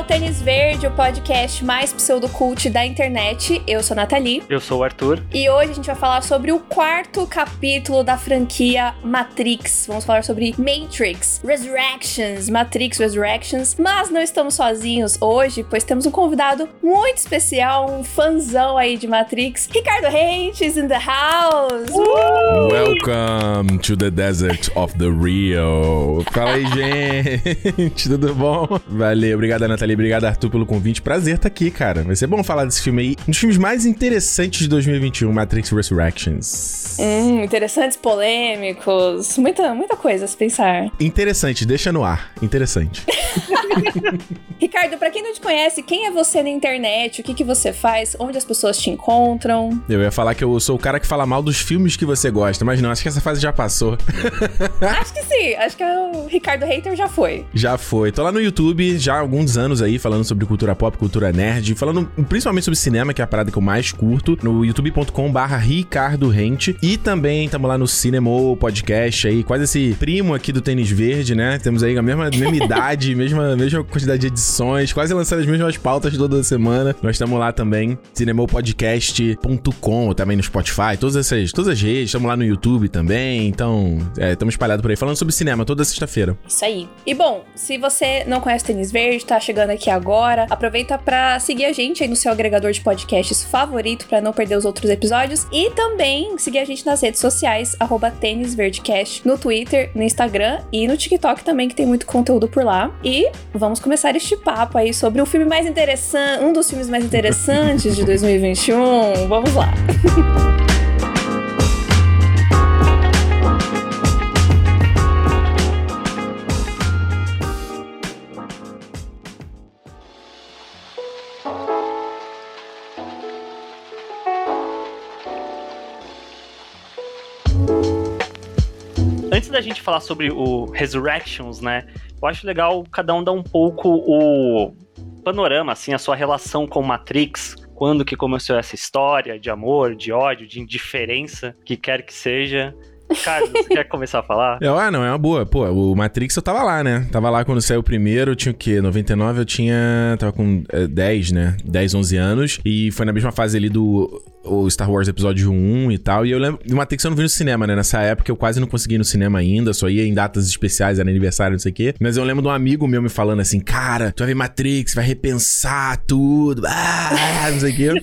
ao Tênis Verde, o podcast mais pseudocult da internet. Eu sou a Nathalie. Eu sou o Arthur. E hoje a gente vai falar sobre o quarto capítulo da franquia Matrix. Vamos falar sobre Matrix Resurrections, Matrix Resurrections. Mas não estamos sozinhos hoje, pois temos um convidado muito especial, um fãzão aí de Matrix. Ricardo Reis in the house! Uh! Welcome to the desert of the Rio. Fala aí, gente. Tudo bom? Valeu, obrigado, Nathalie. Obrigado, Arthur, pelo convite. Prazer estar aqui, cara. Vai ser bom falar desse filme aí. Um dos filmes mais interessantes de 2021, Matrix Resurrections. Hum, interessantes, polêmicos. Muita, muita coisa a se pensar. Interessante, deixa no ar. Interessante. Ricardo, pra quem não te conhece, quem é você na internet? O que, que você faz? Onde as pessoas te encontram? Eu ia falar que eu sou o cara que fala mal dos filmes que você gosta, mas não, acho que essa fase já passou. acho que sim, acho que o Ricardo Hater já foi. Já foi. Tô lá no YouTube já há alguns anos aí, falando sobre cultura pop, cultura nerd, falando principalmente sobre cinema, que é a parada que eu mais curto, no youtube.com barra Ricardo Rente. E também estamos lá no Cinema Podcast aí, quase esse primo aqui do Tênis Verde, né? Temos aí a mesma, mesma idade, mesma, mesma quantidade de edições, quase lançando as mesmas pautas toda semana. Nós estamos lá também, cinemopodcast.com, também no Spotify, todas essas, todas as redes, estamos lá no YouTube também, então, estamos é, espalhados por aí, falando sobre cinema toda sexta-feira. Isso aí. E bom, se você não conhece Tênis Verde, tá chegando aqui agora, aproveita para seguir a gente aí no seu agregador de podcasts favorito para não perder os outros episódios e também seguir a gente nas redes sociais, arroba Tênis Verdecast, no Twitter, no Instagram e no TikTok também, que tem muito conteúdo por lá. E vamos começar este papo aí sobre o filme mais interessante, um dos filmes mais interessantes de 2021. Vamos lá. da gente falar sobre o Resurrections, né? Eu acho legal cada um dar um pouco o panorama, assim, a sua relação com Matrix, quando que começou essa história de amor, de ódio, de indiferença, que quer que seja. Carlos, você quer começar a falar? Eu, ah, não, é uma boa. Pô, o Matrix eu tava lá, né? Tava lá quando saiu o primeiro, eu tinha o quê? 99 eu tinha. Tava com é, 10, né? 10, 11 anos. E foi na mesma fase ali do o Star Wars Episódio 1 e tal. E eu lembro. O Matrix eu não vi no cinema, né? Nessa época eu quase não consegui ir no cinema ainda, só ia em datas especiais, era aniversário, não sei o quê. Mas eu lembro de um amigo meu me falando assim: Cara, tu vai ver Matrix, vai repensar tudo, ah, não sei o quê.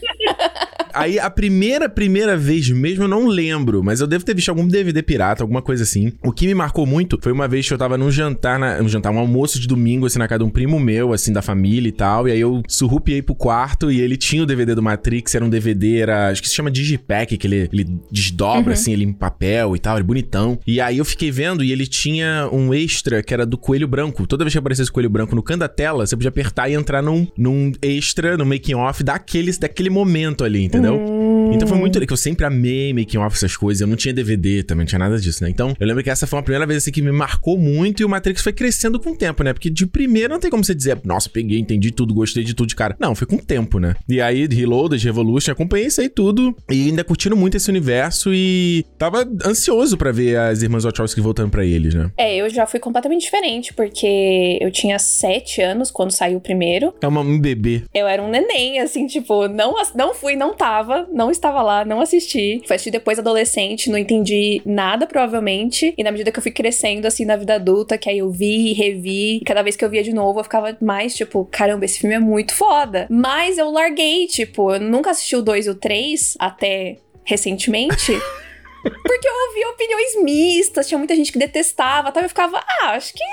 Aí a primeira, primeira vez mesmo eu não lembro, mas eu devo ter visto algum DVD pirata, alguma coisa assim. O que me marcou muito foi uma vez que eu tava num jantar, na, um jantar, um almoço de domingo, assim, na casa de um primo meu, assim, da família e tal. E aí eu surrupiei pro quarto e ele tinha o DVD do Matrix, era um DVD, era, acho que se chama Digipack, que ele, ele desdobra, uhum. assim, ele em papel e tal, ele bonitão. E aí eu fiquei vendo e ele tinha um extra que era do Coelho Branco. Toda vez que aparecesse o Coelho Branco no canto da tela, você podia apertar e entrar num, num extra, no making off daquele, daquele momento ali, entendeu? Entendeu? Hum. Então foi muito que eu sempre amei making off essas coisas. Eu não tinha DVD também, não tinha nada disso, né? Então eu lembro que essa foi a primeira vez assim, que me marcou muito e o Matrix foi crescendo com o tempo, né? Porque de primeiro não tem como você dizer, nossa, peguei, entendi tudo, gostei de tudo de cara. Não, foi com o tempo, né? E aí, Reloaded, Revolution, acompanhei isso aí tudo e ainda curtindo muito esse universo e tava ansioso para ver as irmãs Wachowski voltando para eles, né? É, eu já fui completamente diferente, porque eu tinha sete anos quando saiu o primeiro. É uma, um bebê. Eu era um neném, assim, tipo, não, não fui, não tava, não estava lá, não assisti. Fui assistir depois adolescente, não entendi nada, provavelmente. E na medida que eu fui crescendo, assim, na vida adulta, que aí eu vi e revi, e cada vez que eu via de novo, eu ficava mais, tipo, caramba, esse filme é muito foda. Mas eu larguei, tipo, eu nunca assisti o 2 e o 3 até recentemente. Porque eu ouvia opiniões mistas, tinha muita gente que detestava, tal, eu ficava, ah, acho que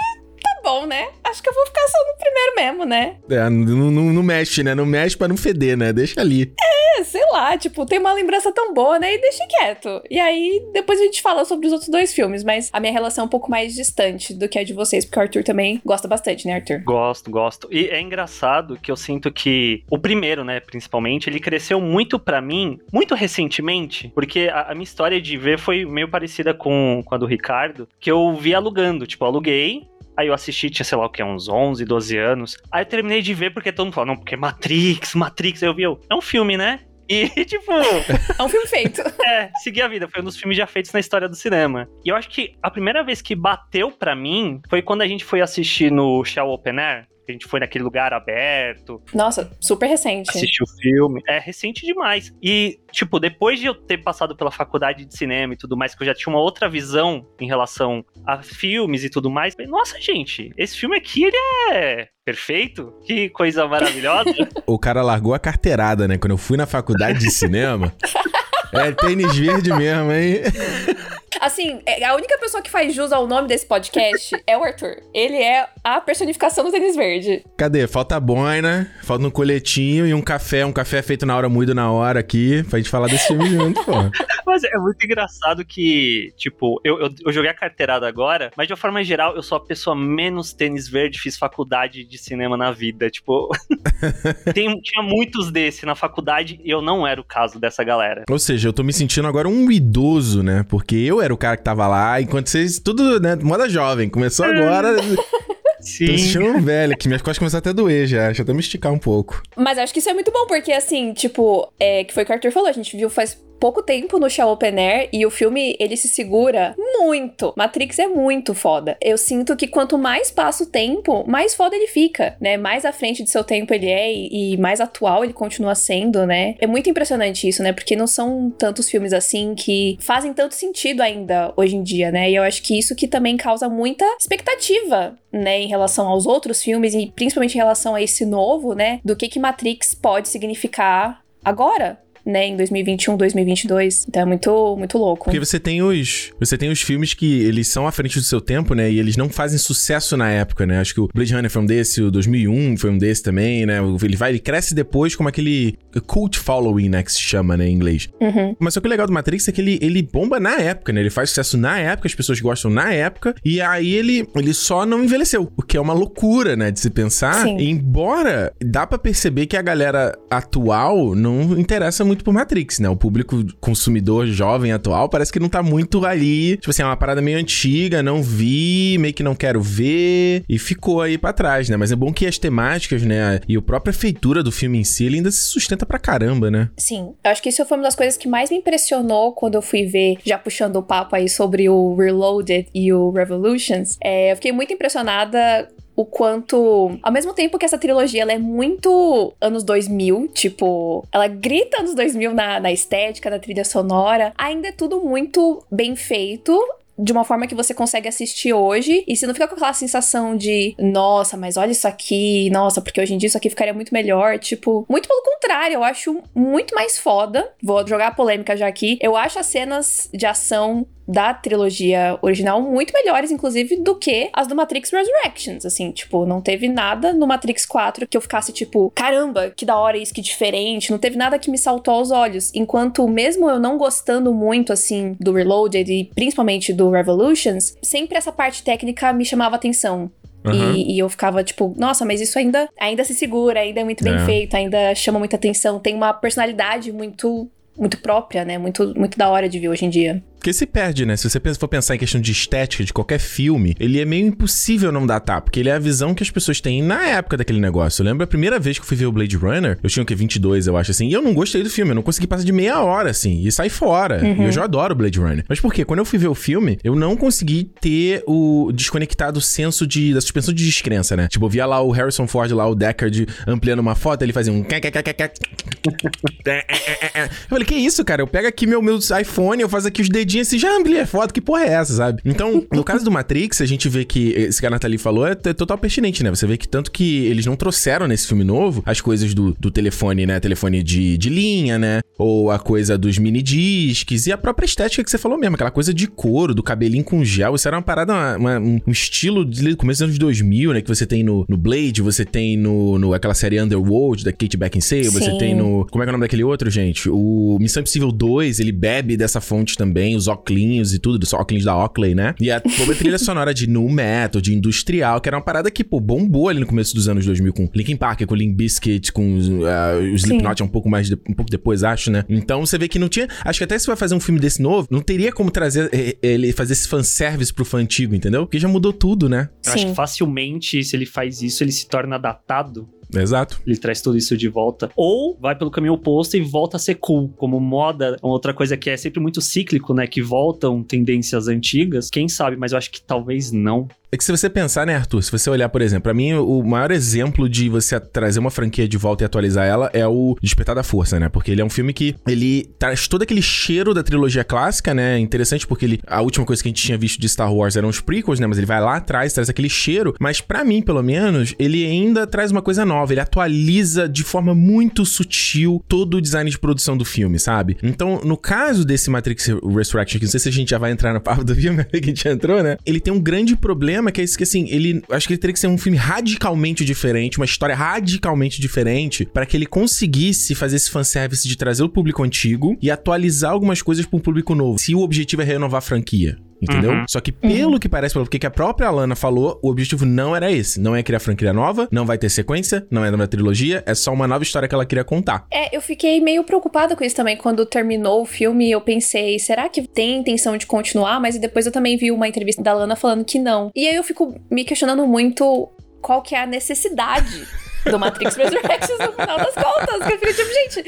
bom, né? Acho que eu vou ficar só no primeiro mesmo, né? É, não, não, não mexe, né? Não mexe pra não feder, né? Deixa ali. É, sei lá, tipo, tem uma lembrança tão boa, né? E deixa quieto. E aí, depois a gente fala sobre os outros dois filmes, mas a minha relação é um pouco mais distante do que a de vocês, porque o Arthur também gosta bastante, né, Arthur? Gosto, gosto. E é engraçado que eu sinto que o primeiro, né, principalmente, ele cresceu muito para mim, muito recentemente, porque a, a, minha história de ver foi meio parecida com, com a do Ricardo, que eu vi alugando. Tipo, aluguei, Aí eu assisti, tinha, sei lá o que, uns 11, 12 anos. Aí eu terminei de ver porque todo mundo falou, não, porque Matrix, Matrix. Aí eu vi, eu, é um filme, né? E, tipo. É um filme feito. é, segui a vida. Foi um dos filmes já feitos na história do cinema. E eu acho que a primeira vez que bateu pra mim foi quando a gente foi assistir no Shell Open Air A gente foi naquele lugar aberto. Nossa, super recente. Assistiu o filme. É recente demais. E, tipo, depois de eu ter passado pela faculdade de cinema e tudo mais, que eu já tinha uma outra visão em relação a filmes e tudo mais, falei, nossa, gente, esse filme aqui, ele é perfeito? Que coisa maravilhosa. o cara largou a carteirada, né? Quando eu fui na faculdade de cinema. É tênis verde mesmo, hein? Assim, é, a única pessoa que faz jus ao nome desse podcast é o Arthur. Ele é a personificação do tênis verde. Cadê? Falta boina, falta um coletinho e um café, um café feito na hora, moído na hora aqui, pra gente falar desse filme junto, pô. Mas é muito engraçado que, tipo, eu, eu, eu, joguei a carteirada agora, mas de uma forma geral, eu sou a pessoa menos tênis verde, fiz faculdade de cinema na vida. Tipo, tem, tinha muitos desse na faculdade e eu não era o caso dessa galera. Ou seja, eu tô me sentindo agora um idoso, né? Porque eu era o cara que tava lá, enquanto vocês, tudo, né, moda jovem. Começou agora. Sim. Tô um velho, que minhas costas começaram até a doer já. Deixa eu até me esticar um pouco. Mas acho que isso é muito bom, porque assim, tipo, é, que foi o que o Arthur falou, a gente viu faz pouco tempo no show open air e o filme ele se segura muito. Matrix é muito foda. Eu sinto que quanto mais passa o tempo, mais foda ele fica, né? Mais à frente de seu tempo ele é e, e mais atual ele continua sendo, né? É muito impressionante isso, né? Porque não são tantos filmes assim que fazem tanto sentido ainda hoje em dia, né? E eu acho que isso que também causa muita expectativa, né, em relação aos outros filmes e principalmente em relação a esse novo, né, do que que Matrix pode significar agora, né, em 2021, 2022. Então é muito, muito louco. Porque você tem os, você tem os filmes que eles são à frente do seu tempo, né, e eles não fazem sucesso na época, né? Acho que o Blade Runner foi um desse, o 2001 foi um desse também, né? Ele vai, ele cresce depois como aquele cult following, né, que se chama, né, em inglês. Uhum. Mas só que o legal do Matrix é que ele, ele bomba na época, né? Ele faz sucesso na época, as pessoas gostam na época, e aí ele, ele só não envelheceu, o que é uma loucura, né, de se pensar. Sim. Embora dá para perceber que a galera atual não interessa muito muito por Matrix, né? O público consumidor jovem atual parece que não tá muito ali. Tipo assim, é uma parada meio antiga, não vi, meio que não quero ver. E ficou aí para trás, né? Mas é bom que as temáticas, né? E a própria feitura do filme em si, ele ainda se sustenta pra caramba, né? Sim. Eu acho que isso foi uma das coisas que mais me impressionou quando eu fui ver, já puxando o papo aí sobre o Reloaded e o Revolutions. É, eu fiquei muito impressionada o quanto, ao mesmo tempo que essa trilogia ela é muito anos 2000, tipo, ela grita anos 2000 na, na estética, na trilha sonora, ainda é tudo muito bem feito de uma forma que você consegue assistir hoje e se não fica com aquela sensação de nossa, mas olha isso aqui, nossa, porque hoje em dia isso aqui ficaria muito melhor, tipo, muito pelo contrário, eu acho muito mais foda. Vou jogar a polêmica já aqui. Eu acho as cenas de ação da trilogia original muito melhores, inclusive, do que as do Matrix Resurrections. Assim, tipo, não teve nada no Matrix 4 que eu ficasse, tipo, caramba, que da hora isso, que diferente. Não teve nada que me saltou aos olhos. Enquanto, mesmo eu não gostando muito, assim, do Reloaded e principalmente do Revolutions, sempre essa parte técnica me chamava atenção. Uhum. E, e, eu ficava tipo, nossa, mas isso ainda, ainda se segura, ainda é muito bem é. feito, ainda chama muita atenção, tem uma personalidade muito muito própria, né? Muito, muito da hora de ver hoje em dia. Porque se perde, né? Se você for pensar em questão de estética de qualquer filme, ele é meio impossível não datar, porque ele é a visão que as pessoas têm na época daquele negócio. Eu lembro a primeira vez que eu fui ver o Blade Runner, eu tinha o que 22, eu acho assim, e eu não gostei do filme, eu não consegui passar de meia hora assim e sair fora. Uhum. E eu já adoro o Blade Runner. Mas por quê? Quando eu fui ver o filme, eu não consegui ter o desconectado senso de da suspensão de descrença, né? Tipo, eu via lá o Harrison Ford lá, o Deckard ampliando uma foto, ele fazia um Eu falei, que isso, cara? Eu pego aqui meu, meu iPhone, eu faço aqui os dedinhos assim, já ampliei a foto, que porra é essa, sabe? Então, no caso do Matrix, a gente vê que esse que a Nathalie falou é, é total pertinente, né? Você vê que tanto que eles não trouxeram nesse filme novo as coisas do, do telefone, né? Telefone de, de linha, né? Ou a coisa dos mini discs e a própria estética que você falou mesmo, aquela coisa de couro, do cabelinho com gel. Isso era uma parada, uma, uma, um estilo de começo dos anos 2000, né? Que você tem no, no Blade, você tem no, no aquela série Underworld da Kate Beckinsale, Sim. você tem no. Como é que é o nome daquele outro, gente? O Missão Impossível 2, ele bebe dessa fonte também, os óculos e tudo, dos óculos da Oakley, né? E a toda trilha sonora de nu metal, de industrial, que era uma parada que, pô, bombou ali no começo dos anos 2000 com Linkin Park, com Limp Bizkit, com uh, o Slipknot um pouco mais, de, um pouco depois, acho, né? Então você vê que não tinha, acho que até se vai fazer um filme desse novo, não teria como trazer eh, ele fazer esse fanservice pro fã antigo, entendeu? Porque já mudou tudo, né? Eu acho que facilmente, se ele faz isso, ele se torna datado Exato. Ele traz tudo isso de volta. Ou vai pelo caminho oposto e volta a ser cool. Como moda, uma outra coisa que é sempre muito cíclico, né? Que voltam tendências antigas. Quem sabe, mas eu acho que talvez não. É que se você pensar, né, Arthur? Se você olhar, por exemplo, pra mim, o maior exemplo de você trazer uma franquia de volta e atualizar ela é o Despertar da Força, né? Porque ele é um filme que ele traz todo aquele cheiro da trilogia clássica, né? Interessante porque ele, a última coisa que a gente tinha visto de Star Wars eram os prequels, né? Mas ele vai lá atrás, traz aquele cheiro. Mas para mim, pelo menos, ele ainda traz uma coisa nova. Ele atualiza de forma muito sutil todo o design de produção do filme, sabe? Então, no caso desse Matrix Resurrection, que não sei se a gente já vai entrar no papo do filme, que a gente entrou, né? Ele tem um grande problema que é isso que, assim, ele... Acho que ele teria que ser um filme radicalmente diferente, uma história radicalmente diferente, para que ele conseguisse fazer esse fanservice de trazer o público antigo e atualizar algumas coisas para um público novo. Se o objetivo é renovar a franquia entendeu? Uhum. Só que pelo uhum. que parece, pelo que a própria Alana falou, o objetivo não era esse. Não é criar franquia nova, não vai ter sequência, não é uma trilogia, é só uma nova história que ela queria contar. É, eu fiquei meio preocupada com isso também. Quando terminou o filme, eu pensei, será que tem intenção de continuar? Mas depois eu também vi uma entrevista da Alana falando que não. E aí eu fico me questionando muito qual que é a necessidade do Matrix Resurrections no final das contas. Que eu fico tipo, gente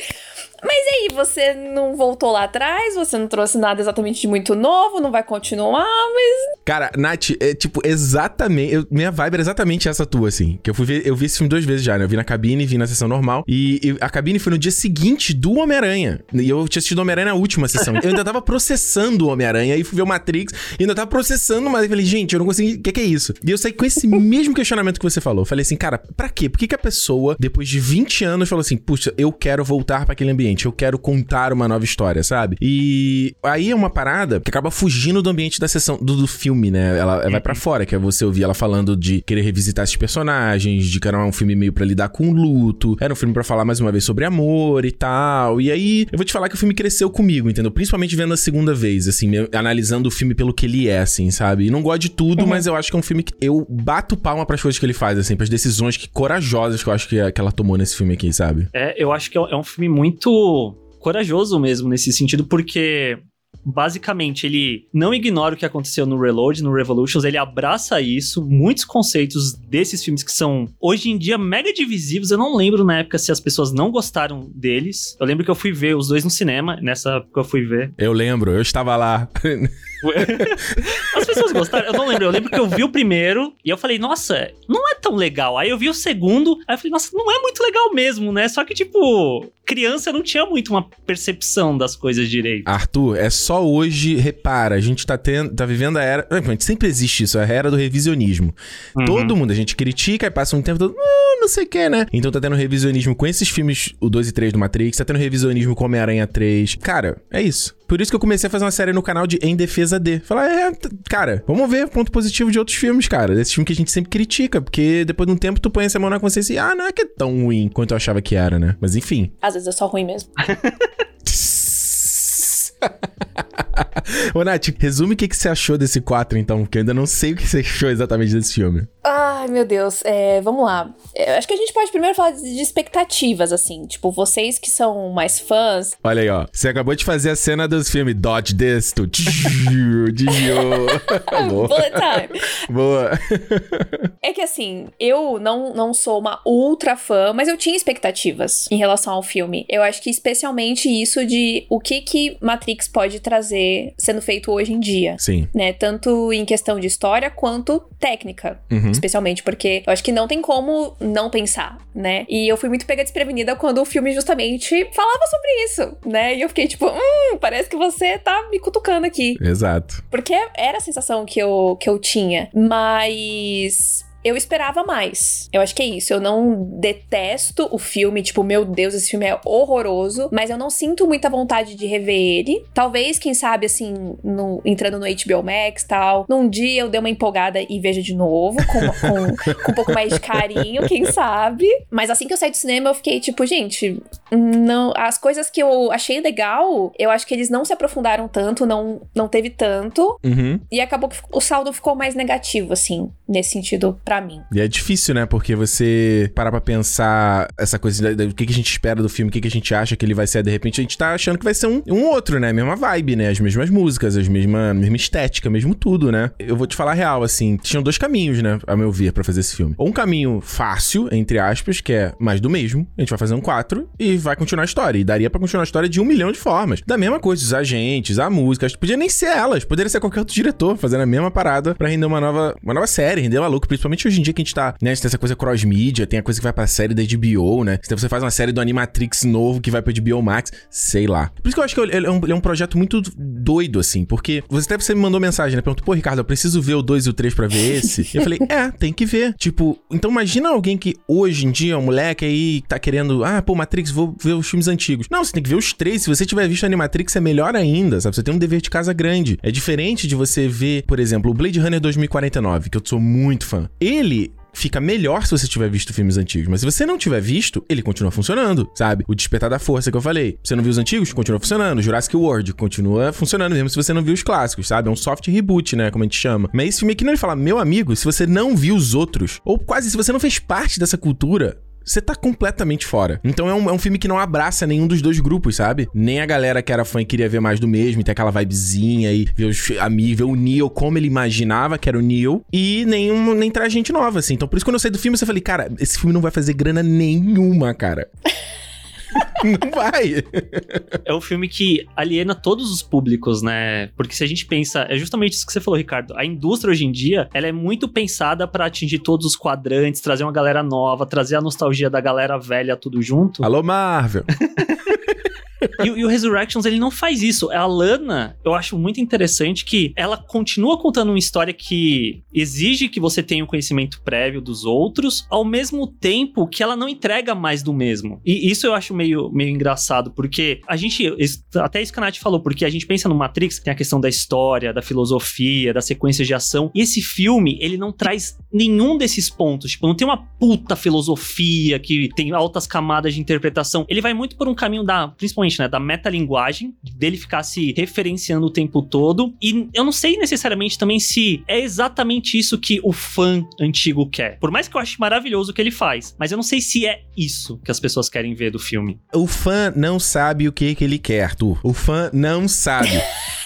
mas aí, você não voltou lá atrás, você não trouxe nada exatamente de muito novo, não vai continuar, mas. Cara, Nath, é tipo, exatamente. Eu, minha vibe era exatamente essa tua, assim. Que eu fui ver, eu vi esse filme duas vezes já, né? Eu vi na cabine, vi na sessão normal. E, e a cabine foi no dia seguinte do Homem-Aranha. E eu tinha assistido Homem-Aranha na última sessão. eu ainda tava processando o Homem-Aranha, e fui ver o Matrix, e ainda tava processando, mas eu falei, gente, eu não consegui. O que, que é isso? E eu saí com esse mesmo questionamento que você falou. Eu falei assim, cara, pra quê? Por que, que a pessoa, depois de 20 anos, falou assim, puxa, eu quero voltar para aquele ambiente? Eu quero contar uma nova história, sabe? E aí é uma parada que acaba fugindo do ambiente da sessão do, do filme, né? Ela, ela vai para fora, que é você ouvir ela falando de querer revisitar esses personagens, de que era um filme meio para lidar com luto, era um filme para falar mais uma vez sobre amor e tal. E aí, eu vou te falar que o filme cresceu comigo, entendeu? Principalmente vendo a segunda vez, assim, analisando o filme pelo que ele é, assim, sabe? E não gosto de tudo, uhum. mas eu acho que é um filme que eu bato palma para as coisas que ele faz, assim, para as decisões que corajosas que eu acho que, que ela tomou nesse filme aqui, sabe? É, eu acho que é um é filme muito corajoso mesmo nesse sentido, porque basicamente ele não ignora o que aconteceu no Reload, no Revolutions, ele abraça isso, muitos conceitos desses filmes que são hoje em dia mega divisivos. Eu não lembro na época se as pessoas não gostaram deles. Eu lembro que eu fui ver os dois no cinema, nessa época eu fui ver. Eu lembro, eu estava lá. As pessoas gostaram? Eu não lembro. Eu lembro que eu vi o primeiro e eu falei, nossa, não é tão legal. Aí eu vi o segundo, aí eu falei, nossa, não é muito legal mesmo, né? Só que, tipo, criança não tinha muito uma percepção das coisas direito. Arthur, é só hoje, repara, a gente tá, tendo, tá vivendo a era. Sempre existe isso, a era do revisionismo. Uhum. Todo mundo, a gente critica e passa um tempo todo. Ah, não sei o que, né? Então tá tendo revisionismo com esses filmes, o 2 e 3 do Matrix, tá tendo revisionismo com Homem-Aranha 3. Cara, é isso. Por isso que eu comecei a fazer uma série no canal de Em Defesa de. Falar, é, cara, vamos ver ponto positivo de outros filmes, cara. Desses filmes que a gente sempre critica, porque depois de um tempo tu põe essa mão na consciência e, ah, não é que é tão ruim quanto eu achava que era, né? Mas enfim. Às vezes é só ruim mesmo. Ô, Nath, resume o que, que você achou desse 4, então, porque eu ainda não sei o que você achou exatamente desse filme. Ai, meu Deus. É, vamos lá. É, acho que a gente pode primeiro falar de expectativas, assim. Tipo, vocês que são mais fãs. Olha aí, ó. Você acabou de fazer a cena dos filmes Dodge This, tu. Bullet time. Boa. é que assim, eu não, não sou uma ultra fã, mas eu tinha expectativas em relação ao filme. Eu acho que especialmente isso de o que que Matrix pode trazer sendo feito hoje em dia. Sim. Né? Tanto em questão de história quanto técnica. Uhum especialmente, porque eu acho que não tem como não pensar, né? E eu fui muito pega desprevenida quando o filme justamente falava sobre isso, né? E eu fiquei tipo, hum, parece que você tá me cutucando aqui. Exato. Porque era a sensação que eu, que eu tinha. Mas eu esperava mais. Eu acho que é isso. Eu não detesto o filme, tipo, meu Deus, esse filme é horroroso, mas eu não sinto muita vontade de rever ele. Talvez, quem sabe, assim, no, entrando no HBO Max e tal, num dia eu dê uma empolgada e veja de novo, com, com, com um pouco mais de carinho, quem sabe. Mas assim que eu saí do cinema, eu fiquei tipo, gente, não, as coisas que eu achei legal, eu acho que eles não se aprofundaram tanto, não, não teve tanto. Uhum. E acabou que o saldo ficou mais negativo, assim, nesse sentido, pra para mim. E é difícil, né? Porque você parar pra pensar essa coisa do que, que a gente espera do filme, o que, que a gente acha que ele vai ser, de repente a gente tá achando que vai ser um, um outro, né? A mesma vibe, né? As mesmas músicas, as mesma, mesma estética, mesmo tudo, né? Eu vou te falar a real, assim, tinham dois caminhos, né? A meu ver, para fazer esse filme. Um caminho fácil, entre aspas, que é mais do mesmo. A gente vai fazer um 4 e vai continuar a história. E daria para continuar a história de um milhão de formas. Da mesma coisa, os agentes, a música, podia nem ser elas, poderia ser qualquer outro diretor fazendo a mesma parada para render uma nova, uma nova série, render maluco. Principalmente hoje em dia que a gente tá, né? Tem essa coisa cross-mídia, tem a coisa que vai pra série da HBO, né? Se você faz uma série do Animatrix novo que vai pra HBO Max, sei lá. Por isso que eu acho que ele é um, ele é um projeto muito doido, assim, porque você até você me mandou mensagem, né? Perguntou, pô, Ricardo, eu preciso ver o 2 e o 3 pra ver esse. e eu falei, é, tem que ver. Tipo, então imagina alguém que hoje em dia, um moleque aí, tá querendo, ah, pô, Matrix, vou ver os filmes antigos. Não, você tem que ver os três. Se você tiver visto Animatrix, é melhor ainda, sabe? Você tem um dever de casa grande. É diferente de você ver, por exemplo, o Blade Runner 2049, que eu sou muito fã. Ele fica melhor se você tiver visto filmes antigos. Mas se você não tiver visto, ele continua funcionando, sabe? O Despertar da Força que eu falei. Você não viu os antigos? Continua funcionando. Jurassic World continua funcionando mesmo se você não viu os clássicos, sabe? É um soft reboot, né? Como a gente chama. Mas esse filme aqui não ele fala, meu amigo, se você não viu os outros, ou quase se você não fez parte dessa cultura, você tá completamente fora. Então é um, é um filme que não abraça nenhum dos dois grupos, sabe? Nem a galera que era fã e queria ver mais do mesmo, e ter aquela vibezinha e ver os amigos, ver o Neo como ele imaginava que era o Neo, e nenhum, nem traz gente nova, assim. Então por isso quando eu saí do filme, eu falei, cara, esse filme não vai fazer grana nenhuma, cara. Não vai. É um filme que aliena todos os públicos, né? Porque se a gente pensa, é justamente isso que você falou, Ricardo. A indústria hoje em dia, ela é muito pensada para atingir todos os quadrantes, trazer uma galera nova, trazer a nostalgia da galera velha tudo junto. Alô, Marvel. e, e, o Resurrections, ele não faz isso. A Lana, eu acho muito interessante que ela continua contando uma história que exige que você tenha o um conhecimento prévio dos outros, ao mesmo tempo que ela não entrega mais do mesmo. E isso eu acho meio, meio engraçado, porque a gente, até isso que a Nath falou, porque a gente pensa no Matrix, tem a questão da história, da filosofia, da sequência de ação, e esse filme, ele não traz nenhum desses pontos. Tipo, não tem uma puta filosofia que tem altas camadas de interpretação. Ele vai muito por um caminho da, principalmente né, da metalinguagem, dele ficar se referenciando o tempo todo. E eu não sei necessariamente também se é exatamente isso que o fã antigo quer. Por mais que eu ache maravilhoso o que ele faz, mas eu não sei se é isso que as pessoas querem ver do filme. O fã não sabe o que, que ele quer, Arthur. O fã não sabe.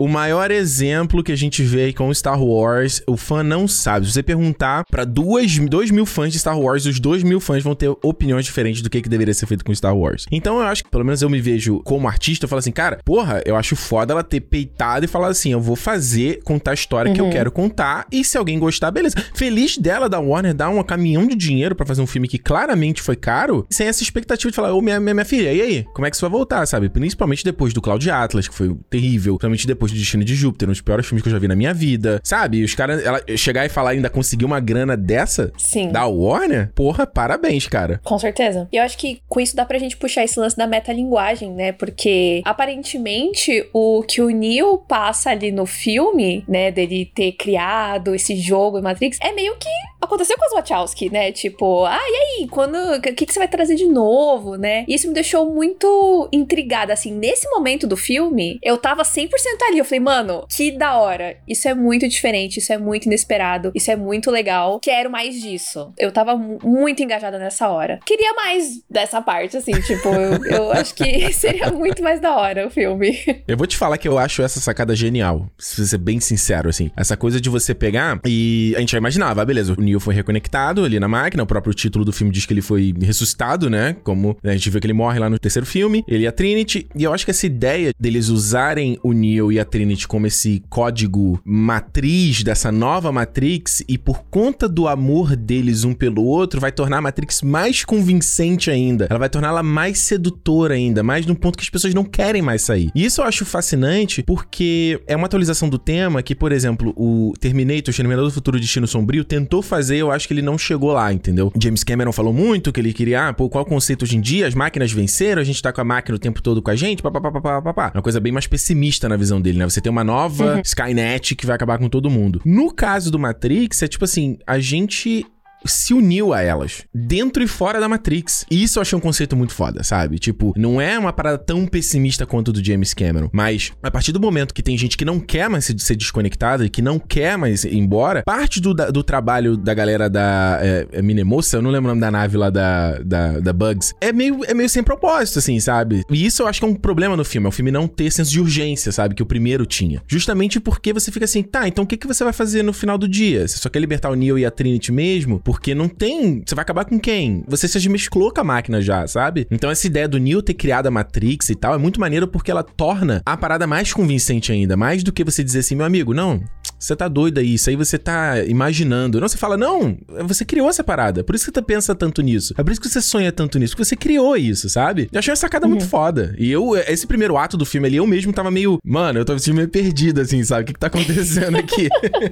O maior exemplo que a gente vê aí com Star Wars, o fã não sabe. Se você perguntar para duas, dois mil fãs de Star Wars, os dois mil fãs vão ter opiniões diferentes do que, que deveria ser feito com Star Wars. Então eu acho que, pelo menos eu me vejo como artista, eu falo assim, cara, porra, eu acho foda ela ter peitado e falar assim, eu vou fazer, contar a história uhum. que eu uhum. quero contar, e se alguém gostar, beleza. Feliz dela, da Warner, dar um caminhão de dinheiro para fazer um filme que claramente foi caro, sem essa expectativa de falar, ô, oh, minha, minha, minha filha, e aí? Como é que isso vai voltar, sabe? Principalmente depois do Cloud Atlas, que foi terrível, principalmente depois do Destino de Júpiter, um dos piores filmes que eu já vi na minha vida. Sabe? Os caras, ela chegar e falar ainda conseguir uma grana dessa Sim. da Warner, porra, parabéns, cara. Com certeza. E eu acho que com isso dá pra gente puxar esse lance da metalinguagem, né? Porque aparentemente o que o Neo passa ali no filme, né, dele ter criado esse jogo em Matrix, é meio que aconteceu com as Wachowski, né? Tipo, ah, e aí? Quando. O que, que você vai trazer de novo, né? E isso me deixou muito intrigada. Assim, nesse momento do filme, eu tava 100% ali. Eu falei, mano, que da hora. Isso é muito diferente, isso é muito inesperado, isso é muito legal. Quero mais disso. Eu tava muito engajada nessa hora. Queria mais dessa parte, assim, tipo, eu, eu acho que seria muito mais da hora o filme. Eu vou te falar que eu acho essa sacada genial, se ser bem sincero, assim. Essa coisa de você pegar e a gente já imaginava, ah, beleza, o Neo foi reconectado ali na máquina, o próprio título do filme diz que ele foi ressuscitado, né? Como a gente vê que ele morre lá no terceiro filme, ele e a Trinity. E eu acho que essa ideia deles usarem o Neo e a Trinity como esse código matriz dessa nova Matrix e por conta do amor deles um pelo outro, vai tornar a Matrix mais convincente ainda. Ela vai torná-la mais sedutora ainda, mais num ponto que as pessoas não querem mais sair. E isso eu acho fascinante porque é uma atualização do tema que, por exemplo, o Terminator, o Exterminador do Futuro Destino Sombrio, tentou fazer, eu acho que ele não chegou lá, entendeu? James Cameron falou muito que ele queria, ah, pô, qual o conceito hoje em dia? As máquinas venceram, a gente tá com a máquina o tempo todo com a gente, papapá. Uma coisa bem mais pessimista na visão dele, né? Você tem uma nova uhum. Skynet que vai acabar com todo mundo. No caso do Matrix, é tipo assim, a gente se uniu a elas, dentro e fora da Matrix. E isso eu achei um conceito muito foda, sabe? Tipo, não é uma parada tão pessimista quanto do James Cameron, mas a partir do momento que tem gente que não quer mais ser desconectada e que não quer mais ir embora, parte do, do trabalho da galera da é, é Minemoça, eu não lembro o nome da nave lá da, da, da Bugs, é meio, é meio sem propósito, assim, sabe? E isso eu acho que é um problema no filme, é o filme não ter senso de urgência, sabe? Que o primeiro tinha. Justamente porque você fica assim, tá, então o que, que você vai fazer no final do dia? Você só quer libertar o Neo e a Trinity mesmo? Porque não tem. Você vai acabar com quem? Você se mesclou com a máquina já, sabe? Então essa ideia do Neo ter criado a Matrix e tal é muito maneiro porque ela torna a parada mais convincente ainda. Mais do que você dizer assim, meu amigo, não, você tá doido aí, isso aí você tá imaginando. Não, você fala, não, você criou essa parada. Por isso que você pensa tanto nisso. É por isso que você sonha tanto nisso, porque você criou isso, sabe? Eu achei uma sacada uhum. muito foda. E eu, esse primeiro ato do filme ali, eu mesmo tava meio, mano, eu tava meio perdido, assim, sabe? O que, que tá acontecendo aqui?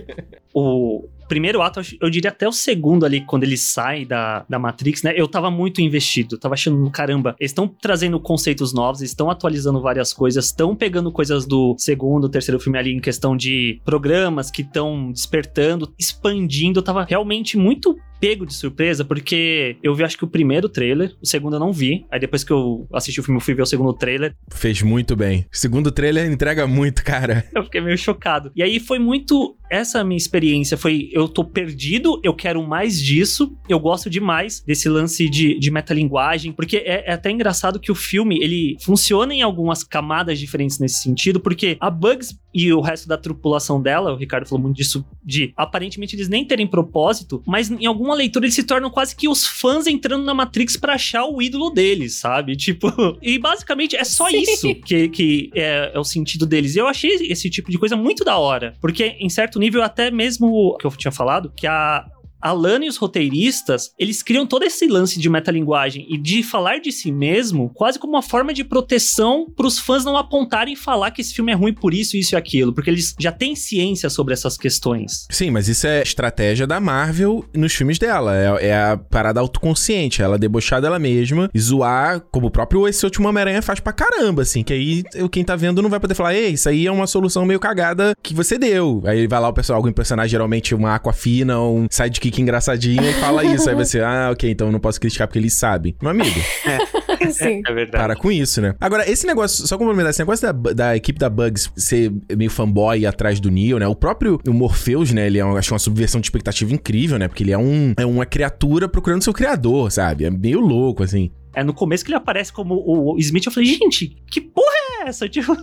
o primeiro ato, eu diria até o segundo ali, quando ele sai da, da Matrix, né? Eu tava muito investido, tava achando, caramba, eles estão trazendo conceitos novos, estão atualizando várias coisas, estão pegando coisas do segundo, terceiro filme ali em questão de programas que estão despertando, expandindo. Eu tava realmente muito pego de surpresa, porque eu vi acho que o primeiro trailer, o segundo eu não vi. Aí depois que eu assisti o filme, eu fui ver o segundo trailer. Fez muito bem. O segundo trailer entrega muito, cara. Eu fiquei meio chocado. E aí foi muito. Essa minha experiência foi: eu tô perdido, eu quero mais disso. Eu gosto demais desse lance de, de metalinguagem, porque é, é até engraçado que o filme ele funciona em algumas camadas diferentes nesse sentido, porque a Bugs e o resto da tripulação dela, o Ricardo falou muito disso, de aparentemente eles nem terem propósito, mas em alguma leitura eles se tornam quase que os fãs entrando na Matrix para achar o ídolo deles, sabe? Tipo, e basicamente é só Sim. isso que, que é, é, o sentido deles. E eu achei esse tipo de coisa muito da hora, porque em certo nível, até mesmo que eu tinha falado, que a, a Lana e os roteiristas, eles criam todo esse lance de metalinguagem e de falar de si mesmo quase como uma forma de proteção para os fãs não apontarem e falar que esse filme é ruim por isso, isso e aquilo, porque eles já têm ciência sobre essas questões. Sim, mas isso é estratégia da Marvel nos filmes dela. É, é a parada autoconsciente, ela debochar dela mesma zoar, como o próprio esse último Homem-Aranha faz pra caramba, assim, que aí quem tá vendo não vai poder falar, ei, isso aí é uma solução meio cagada que você deu. Aí vai lá o pessoal, algum personagem, geralmente uma Aquafina, um sidekick sidekick engraçadinho e fala isso. Aí você, ah, ok, então eu não posso criticar porque eles sabem. Meu amigo. É. Sim. É verdade. Para com isso, né? Agora, esse negócio, só complementar, esse negócio da, da equipe da Bugs ser meio fanboy atrás do Neo, né? O próprio o Morpheus, né? Ele é, acho, uma subversão de expectativa incrível, né? Porque ele é, um, é uma criatura procurando seu criador, sabe? É meio louco, assim. É no começo que ele aparece como o Smith, eu falei, gente, que porra é essa? Tipo...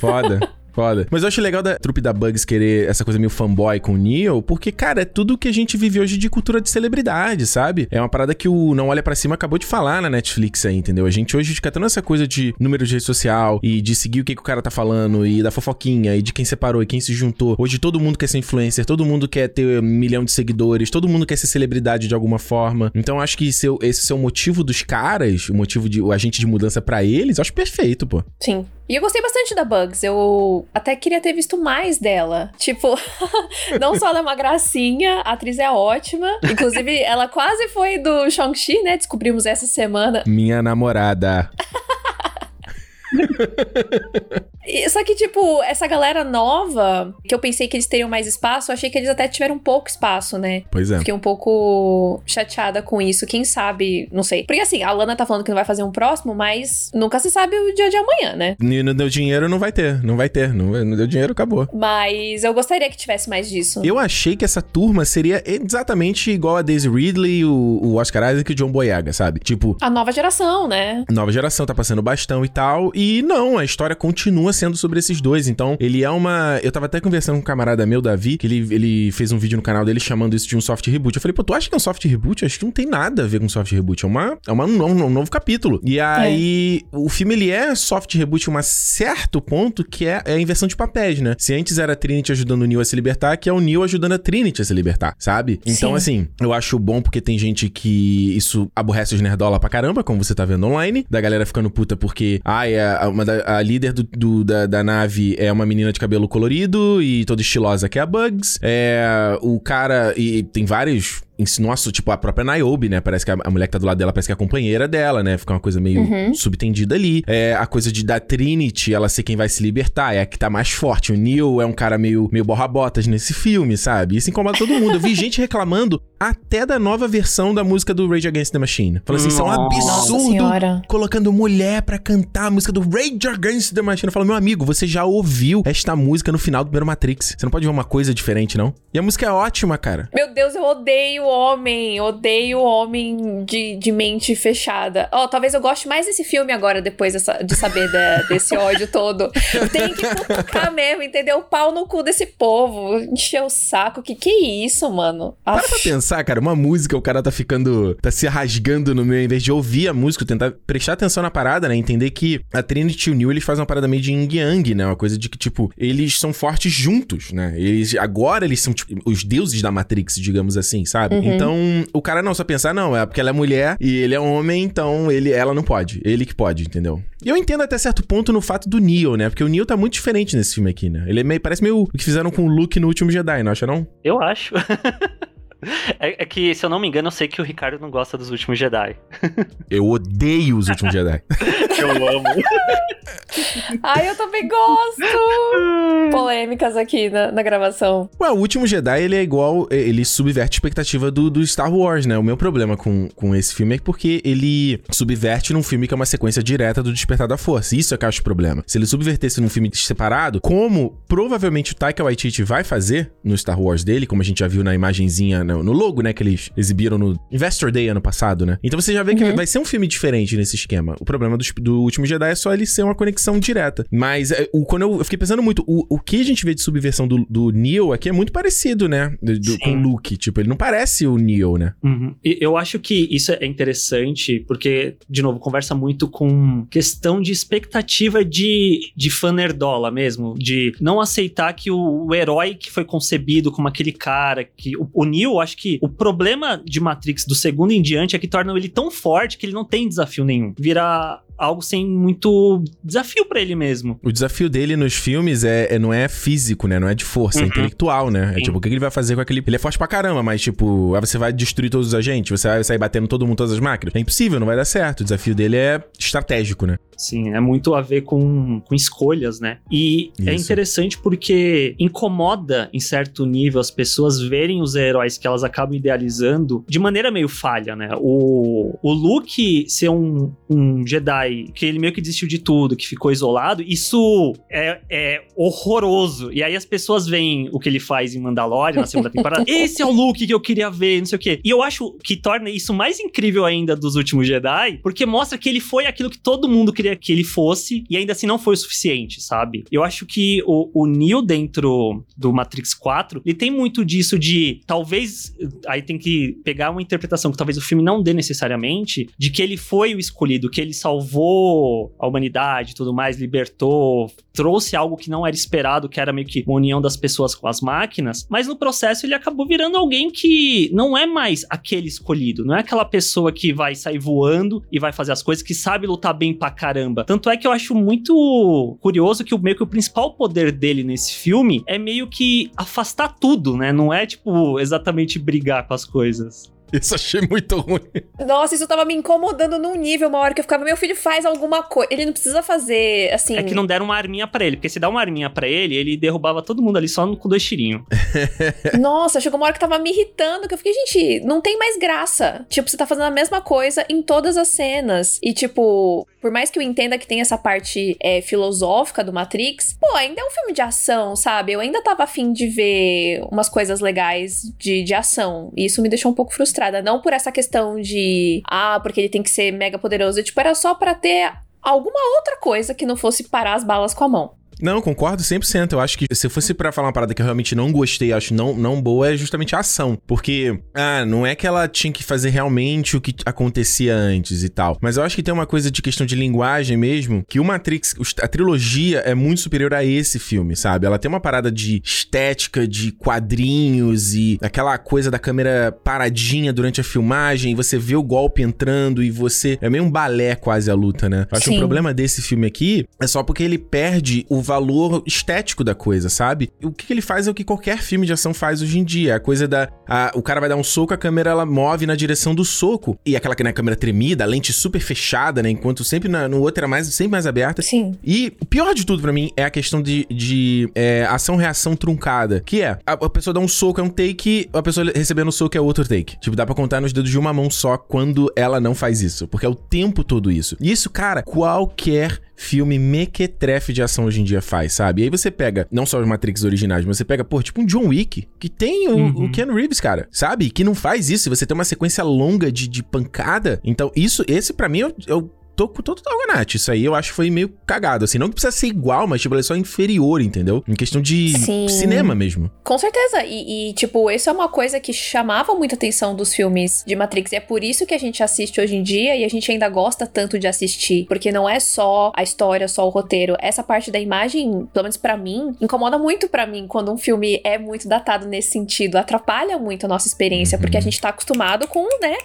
Foda. Foda. Mas eu acho legal da trupe da Bugs querer essa coisa meio fanboy com o Neo, porque, cara, é tudo que a gente vive hoje de cultura de celebridade, sabe? É uma parada que o Não Olha para Cima acabou de falar na Netflix aí, entendeu? A gente hoje fica tendo essa coisa de número de rede social e de seguir o que, que o cara tá falando e da fofoquinha e de quem separou e quem se juntou. Hoje todo mundo quer ser influencer, todo mundo quer ter um milhão de seguidores, todo mundo quer ser celebridade de alguma forma. Então acho que esse, esse é o motivo dos caras, o motivo de o agente de mudança para eles, acho perfeito, pô. Sim. E eu gostei bastante da Bugs. Eu até queria ter visto mais dela. Tipo, não só ela é uma gracinha, a atriz é ótima. Inclusive, ela quase foi do Shang-Chi, né? Descobrimos essa semana. Minha namorada. Só que, tipo, essa galera nova, que eu pensei que eles teriam mais espaço, eu achei que eles até tiveram pouco espaço, né? Pois é. Fiquei um pouco chateada com isso. Quem sabe, não sei. Porque assim, a Lana tá falando que não vai fazer um próximo, mas nunca se sabe o dia de amanhã, né? E não deu dinheiro, não vai ter. Não vai ter. Não, não deu dinheiro, acabou. Mas eu gostaria que tivesse mais disso. Eu achei que essa turma seria exatamente igual a Daisy Ridley, o, o Oscar Isaac e o John Boyega, sabe? Tipo. A nova geração, né? Nova geração, tá passando bastão e tal. E não, a história continua sendo sobre esses dois. Então, ele é uma. Eu tava até conversando com um camarada meu, Davi, que ele, ele fez um vídeo no canal dele chamando isso de um soft reboot. Eu falei, pô, tu acha que é um soft reboot? Eu acho que não tem nada a ver com soft reboot. É, uma, é uma, um, um novo capítulo. E aí, é. o filme ele é soft reboot um certo ponto que é, é a inversão de papéis, né? Se antes era a Trinity ajudando o Neo a se libertar, que é o Neo ajudando a Trinity a se libertar, sabe? Então, Sim. assim, eu acho bom porque tem gente que isso aborrece os nerdola pra caramba, como você tá vendo online, da galera ficando puta porque, ai, a, uma da, a líder do, do da, da, nave é uma menina de cabelo colorido e toda estilosa que é a Bugs. É, o cara. E tem vários Nossa, tipo, a própria Niobe, né? Parece que a, a, mulher que tá do lado dela parece que é a companheira dela, né? Fica uma coisa meio uhum. subtendida ali. É a coisa de da Trinity, ela ser quem vai se libertar, é a que tá mais forte. O Neil é um cara meio, meio borra-botas nesse filme, sabe? Isso incomoda todo mundo. Eu vi gente reclamando até da nova versão da música do Rage Against the Machine. Falou assim, isso é um absurdo colocando mulher pra cantar a música do Rage Against the Machine. Eu falo, meu amigo, você já ouviu esta música no final do primeiro Matrix. Você não pode ver uma coisa diferente, não? E a música é ótima, cara. Meu Deus, eu odeio homem. Odeio homem de, de mente fechada. Ó, oh, talvez eu goste mais desse filme agora, depois dessa, de saber da, desse ódio todo. Tem que cutucar mesmo, entendeu? O pau no cu desse povo. Encher o saco. Que que é isso, mano? Para pra pensar, cara. Uma música, o cara tá ficando. tá se rasgando no meio, em vez de ouvir a música, tentar prestar atenção na parada, né? Entender que a Trinity e o Neil, eles fazem uma parada meio de yin yang, né? Uma coisa de que, tipo, eles são fortes juntos, né? Eles. Agora eles são, tipo, os deuses da Matrix, digamos assim, sabe? Uhum. Então, o cara não só pensar, não, é porque ela é mulher e ele é homem, então ele, ela não pode. Ele que pode, entendeu? E eu entendo até certo ponto no fato do Neo, né? Porque o Neo tá muito diferente nesse filme aqui, né? Ele é meio, parece meio o que fizeram com o Luke no último Jedi, não acha não? Eu acho. É, é, que, se eu não me engano, eu sei que o Ricardo não gosta dos últimos Jedi. Eu odeio os últimos Jedi. eu amo. Ai, eu também gosto! Polêmicas aqui na, na, gravação. Ué, o último Jedi, ele é igual. Ele subverte a expectativa do, do Star Wars, né? O meu problema com, com esse filme é porque ele subverte num filme que é uma sequência direta do Despertar da Força. Isso é que eu acho o problema. Se ele subvertesse num filme separado, como provavelmente o Taika Waititi vai fazer no Star Wars dele, como a gente já viu na imagenzinha, no, no logo, né, que eles exibiram no Investor Day ano passado, né? Então você já vê uhum. que vai ser um filme diferente nesse esquema. O problema do, do Último Jedi é só ele ser uma conexão direta. Mas é, o, quando eu, eu, fiquei pensando muito, o, o que a gente vê de subversão do, do Neo aqui é muito parecido, né? Do, do, com o Luke. Tipo, ele não parece o Neo, né? Uhum. Eu acho que isso é interessante, porque, de novo, conversa muito com questão de expectativa de, de fanerdola mesmo. De não aceitar que o, o herói que foi concebido como aquele cara, que o, o Neo, acho que o problema de Matrix do segundo em diante é que torna ele tão forte que ele não tem desafio nenhum. Vira algo sem muito desafio para ele mesmo. O desafio dele nos filmes é, é, não é físico, né? Não é de força, é uhum. é intelectual, né? Sim. É tipo, o que ele vai fazer com aquele. Ele é forte pra caramba, mas tipo, você vai destruir todos os agentes, você vai sair batendo todo mundo, todas as máquinas. É impossível, não vai dar certo. O desafio dele é estratégico, né? Sim, é muito a ver com, com escolhas, né? E é Isso. é interessante porque incomoda, em certo nível, as pessoas verem os heróis que elas acabam idealizando de maneira meio falha, né? O, o Luke ser um, um Jedi que ele meio que desistiu de tudo, que ficou isolado, isso é, é horroroso. E aí as pessoas veem o que ele faz em Mandalorian na segunda temporada. Esse é o Luke que eu queria ver, não sei o quê. E eu acho que torna isso mais incrível ainda dos últimos Jedi, porque mostra que ele foi aquilo que todo mundo queria que ele fosse, e ainda assim não foi o suficiente, sabe? Eu acho que o, o Neo dentro do Matrix 4, ele tem muito disso de talvez. Aí tem que pegar uma interpretação que talvez o filme não dê necessariamente, de que ele foi o escolhido, que ele salvou salvou a humanidade tudo mais, libertou, trouxe algo que não era esperado, que era meio que uma união das pessoas com as máquinas, mas no processo ele acabou virando alguém que não é mais aquele escolhido, não é aquela pessoa que vai sair voando e vai fazer as coisas, que sabe lutar bem pra caramba. Tanto é que eu acho muito curioso que o meio que o principal poder dele nesse filme é meio que afastar tudo, né? Não é tipo exatamente brigar com as coisas. Isso achei muito ruim. Nossa, isso tava me incomodando num nível, uma hora que eu ficava, meu filho faz alguma coisa. Ele não precisa fazer, assim. É que não deram uma arminha para ele, porque se dá uma arminha para ele, ele derrubava todo mundo ali só com dois tirinhos. Nossa, chegou uma hora que tava me irritando, que eu fiquei, gente, não tem mais graça. Tipo, você tá fazendo a mesma coisa em todas as cenas. E, tipo, por mais que eu entenda que tem essa parte é, filosófica do Matrix, pô, ainda é um filme de ação, sabe? Eu ainda tava afim de ver umas coisas legais de, de ação. E isso me deixou um pouco frustrada. Não por essa questão de, ah, porque ele tem que ser mega poderoso. Tipo, era só para ter alguma outra coisa que não fosse parar as balas com a mão. Não, concordo 100%. Eu acho que se fosse para falar uma parada que eu realmente não gostei, acho não, não boa, é justamente a ação. Porque, ah, não é que ela tinha que fazer realmente o que acontecia antes e tal. Mas eu acho que tem uma coisa de questão de linguagem mesmo, que o Matrix, a trilogia é muito superior a esse filme, sabe? Ela tem uma parada de estética, de quadrinhos e aquela coisa da câmera paradinha durante a filmagem, e você vê o golpe entrando e você. É meio um balé quase a luta, né? Eu acho Sim. que o problema desse filme aqui é só porque ele perde o valor valor estético da coisa, sabe? O que, que ele faz é o que qualquer filme de ação faz hoje em dia. A coisa da. A, o cara vai dar um soco, a câmera ela move na direção do soco. E aquela né, câmera tremida, a lente super fechada, né? Enquanto sempre na, no outro era mais, sempre mais aberta. Sim. E o pior de tudo para mim é a questão de, de é, ação-reação truncada. Que é, a, a, pessoa dá um soco, é um take, a pessoa recebendo o soco é outro take. Tipo, dá pra contar nos dedos de uma mão só quando ela não faz isso. Porque é o tempo todo isso. E isso, cara, qualquer filme mequetrefe de ação hoje em dia faz, sabe? E aí você pega, não só os Matrix originais, mas você pega, pô, tipo um John Wick, que tem o, uhum. o Ken Reeves, cara, sabe? Que não faz isso. Você tem uma sequência longa de, de pancada. Então, isso, esse para mim é o, é o tô com todo Dalganat. Isso aí eu acho que foi meio cagado, assim. Não que precisa ser igual, mas, tipo, ele é só inferior, entendeu? Em questão de Sim. cinema mesmo. Com certeza. E, e, tipo, isso é uma coisa que chamava muita atenção dos filmes de Matrix. E é por isso que a gente assiste hoje em dia e a gente ainda gosta tanto de assistir. Porque não é só a história, só o roteiro. Essa parte da imagem, pelo menos para mim, incomoda muito para mim quando um filme é muito datado nesse sentido. Atrapalha muito a nossa experiência, uhum. porque a gente tá acostumado com, né,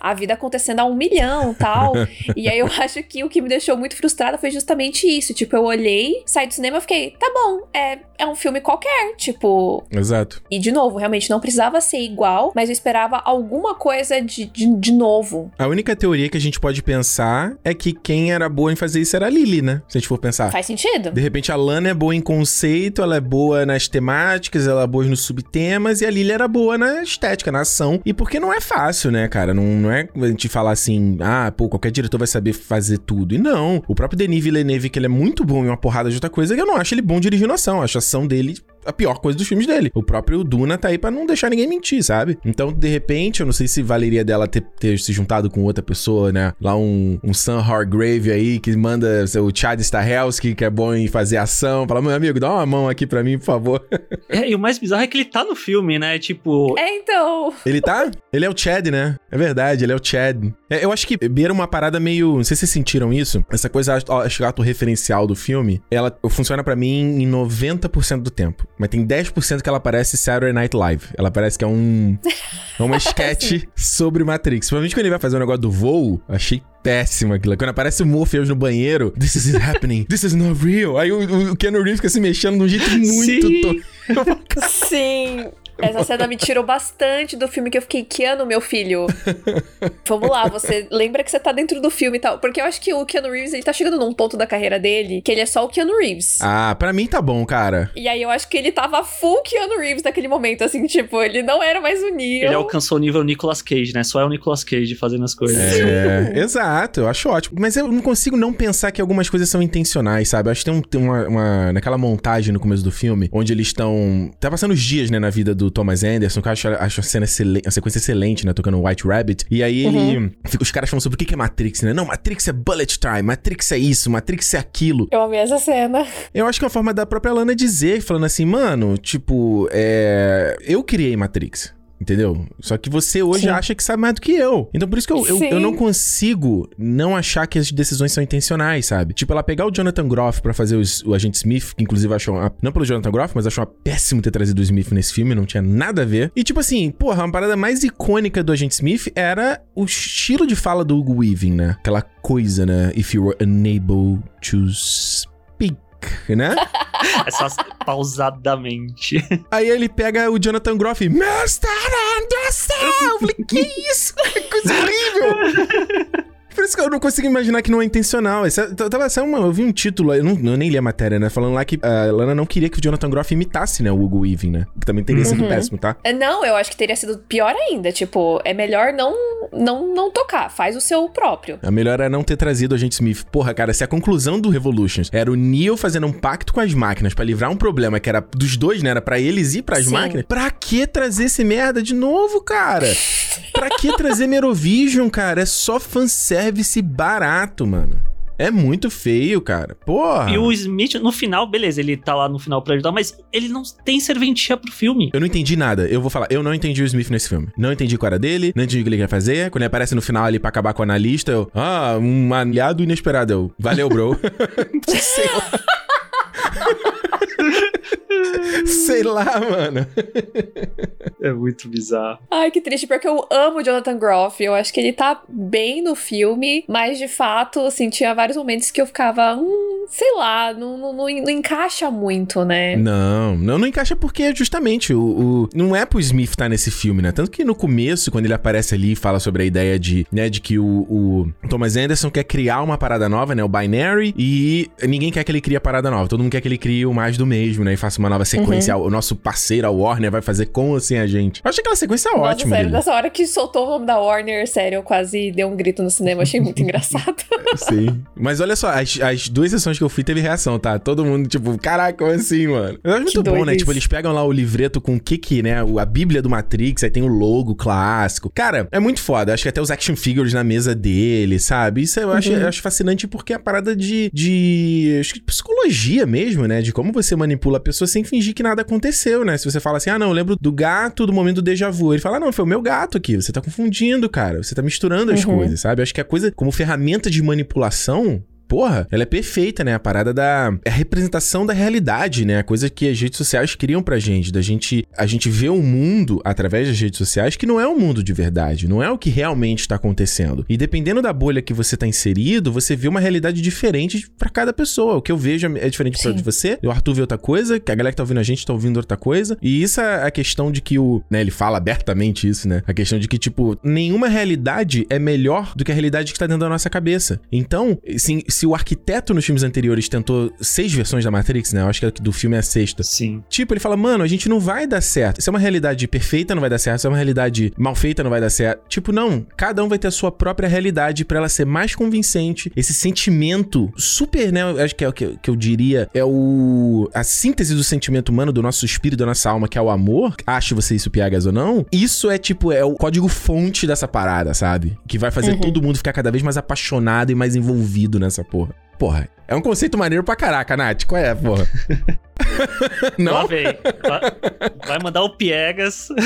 a vida acontecendo a um milhão tal. e aí eu acho que o que me deixou muito frustrada foi justamente isso. Tipo, eu olhei, saí do cinema e fiquei, tá bom, é, é um filme qualquer, tipo. Exato. E de novo, realmente não precisava ser igual, mas eu esperava alguma coisa de, de, de novo. A única teoria que a gente pode pensar é que quem era boa em fazer isso era a Lily, né? Se a gente for pensar. Faz sentido. De repente a Lana é boa em conceito, ela é boa nas temáticas, ela é boa nos subtemas, e a Lily era boa na estética, na ação. E porque não é fácil, né, cara? Não, não é a gente falar assim, ah, pô, qualquer diretor vai saber fazer tudo. E não. O próprio Denis Villeneuve, que ele é muito bom em uma porrada de outra coisa, eu não acho ele bom dirigindo ação. Eu acho a ação dele a pior coisa dos filmes dele. O próprio Duna tá aí para não deixar ninguém mentir, sabe? Então, de repente, eu não sei se valeria dela ter, ter se juntado com outra pessoa, né? Lá um, um Sam Hargrave aí que manda o Chad Stahelski, que é bom em fazer ação. Fala, meu amigo, dá uma mão aqui para mim, por favor. É, e o mais bizarro é que ele tá no filme, né? Tipo. É, então. Ele tá? Ele é o Chad, né? É verdade, ele é o Chad. É, eu acho que beira uma parada meio. Não sei se vocês sentiram isso. Essa coisa, acho referencial do filme, ela funciona para mim em 90% do tempo. Mas tem 10% que ela parece Saturday Night Live. Ela parece que é um. É uma sketch sobre Matrix. Provavelmente quando ele vai fazer o um negócio do voo, achei péssimo aquilo. Quando aparece o Morpheus no banheiro, this is happening, this is not real. Aí o, o Keanu Reeves fica se mexendo de um jeito muito. Sim. Sim. Essa cena me tirou bastante do filme que eu fiquei, que ano, meu filho? Vamos lá, você lembra que você tá dentro do filme e tal. Porque eu acho que o Keanu Reeves, ele tá chegando num ponto da carreira dele que ele é só o Keanu Reeves. Ah, pra mim tá bom, cara. E aí eu acho que ele tava full Keanu Reeves naquele momento, assim, tipo, ele não era mais o Neo. Ele alcançou o nível Nicolas Cage, né? Só é o Nicolas Cage fazendo as coisas. É, exato, eu acho ótimo. Mas eu não consigo não pensar que algumas coisas são intencionais, sabe? Eu acho que tem, um, tem uma, uma, Naquela montagem no começo do filme, onde eles estão. Tá passando os dias, né, na vida do Thomas Anderson, que eu acho, acho a cena excelente, a sequência excelente, né? Tocando White Rabbit. E aí ele. Uhum. Os caras falam sobre o que é Matrix, né? Não, Matrix é bullet time, Matrix é isso, Matrix é aquilo. Eu amei essa cena. Eu acho que é uma forma da própria Lana dizer, falando assim, mano, tipo, é. Eu criei Matrix. Entendeu? Só que você hoje Sim. acha que sabe mais do que eu. Então por isso que eu, eu, eu, não consigo não achar que as decisões são intencionais, sabe? Tipo, ela pegar o Jonathan Groff para fazer os, o agente Smith, que inclusive achou. Uma, não pelo Jonathan Groff, mas achou uma péssimo ter trazido o Smith nesse filme, não tinha nada a ver. E tipo assim, porra, uma parada mais icônica do agente Smith era o estilo de fala do Hugo Weaving, né? Aquela coisa, né? If you were unable to speak né? Só pausadamente. Aí ele pega o Jonathan Groff e Master Anderson! Eu falei, que isso? Que coisa horrível! Por isso que eu não consigo imaginar que não é intencional. Essa, tava, essa uma, eu vi um título, eu, não, eu nem li a matéria, né? Falando lá que a Lana não queria que o Jonathan Groff imitasse, né? O Hugo Weaving, né? Que também teria uhum. sido péssimo, tá? É, não, eu acho que teria sido pior ainda. Tipo, é melhor não, não, não tocar. Faz o seu próprio. A melhor é não ter trazido a gente Smith. Porra, cara, se a conclusão do Revolutions era o Neo fazendo um pacto com as máquinas para livrar um problema que era dos dois, né? Era pra eles e pras Sim. máquinas. Pra que trazer esse merda de novo, cara? pra que trazer Merovision, cara? É só fanservice barato, mano. É muito feio, cara. Porra. E o Smith, no final, beleza, ele tá lá no final pra ajudar, mas ele não tem serventia pro filme. Eu não entendi nada. Eu vou falar, eu não entendi o Smith nesse filme. Não entendi qual era dele, não entendi o que ele quer fazer. Quando ele aparece no final ali pra acabar com o analista, eu. Ah, um aliado inesperado. Eu. Valeu, bro. Sei lá. Sei lá, mano. É muito bizarro. Ai, que triste, porque eu amo o Jonathan Groff. Eu acho que ele tá bem no filme, mas de fato, assim, tinha vários momentos que eu ficava. Hum, sei lá, não, não, não, encaixa muito, né? Não, não, não encaixa porque justamente o, o, não é pro Smith estar tá nesse filme, né? Tanto que no começo, quando ele aparece ali e fala sobre a ideia de, né, de que o, o Thomas Anderson quer criar uma parada nova, né? O Binary, e ninguém quer que ele crie a parada nova. Todo mundo quer que ele crie o mais do mesmo, né? E faça uma nova sequência. Uhum. O nosso parceiro, a Warner, vai fazer com ou sem a gente. Eu achei aquela sequência Nossa, ótima. Sério, nessa hora que soltou o nome da Warner, sério, eu quase dei um grito no cinema. Achei muito engraçado. Sim. Mas olha só, as, as duas sessões que eu fui teve reação, tá? Todo mundo, tipo, caraca, como assim, mano? Eu acho muito bom, né? Isso. Tipo, eles pegam lá o livreto com o que que, né? A Bíblia do Matrix, aí tem o logo clássico. Cara, é muito foda. Acho que até os action figures na mesa dele, sabe? Isso eu acho, uhum. eu acho fascinante porque é a parada de, de. Acho que psicologia mesmo, né? De como você manipula a pessoa sem fingir que nada aconteceu, né? Se você fala assim, ah, não, eu lembro do gato do momento do déjà vu. Ele fala, não, foi o meu gato aqui. Você tá confundindo, cara. Você tá misturando as uhum. coisas, sabe? Acho que a coisa, como ferramenta de manipulação, porra, ela é perfeita, né? A parada da é a representação da realidade, né? A coisa que as redes sociais criam pra gente, da gente a gente vê o mundo através das redes sociais que não é o um mundo de verdade, não é o que realmente está acontecendo. E dependendo da bolha que você tá inserido, você vê uma realidade diferente para cada pessoa. O que eu vejo é diferente para você, o Arthur vê outra coisa, que a galera que tá ouvindo a gente tá ouvindo outra coisa. E isso é a questão de que o, né, ele fala abertamente isso, né? A questão de que tipo, nenhuma realidade é melhor do que a realidade que tá dentro da nossa cabeça. Então, sim, se o arquiteto nos filmes anteriores tentou seis versões da Matrix, né? Eu acho que do filme é a sexta. Sim. Tipo, ele fala, mano, a gente não vai dar certo. Se é uma realidade perfeita, não vai dar certo. Se é uma realidade mal feita, não vai dar certo. Tipo, não. Cada um vai ter a sua própria realidade para ela ser mais convincente. Esse sentimento super, né? Eu acho que é o que, que eu diria. É o. A síntese do sentimento humano, do nosso espírito, da nossa alma, que é o amor. Ache você isso piegas ou não. Isso é tipo, é o código-fonte dessa parada, sabe? Que vai fazer uhum. todo mundo ficar cada vez mais apaixonado e mais envolvido nessa porra. Porra, é um conceito maneiro pra caraca, Nath. Qual é, porra? Não? Lá vem. Vai mandar o Piegas.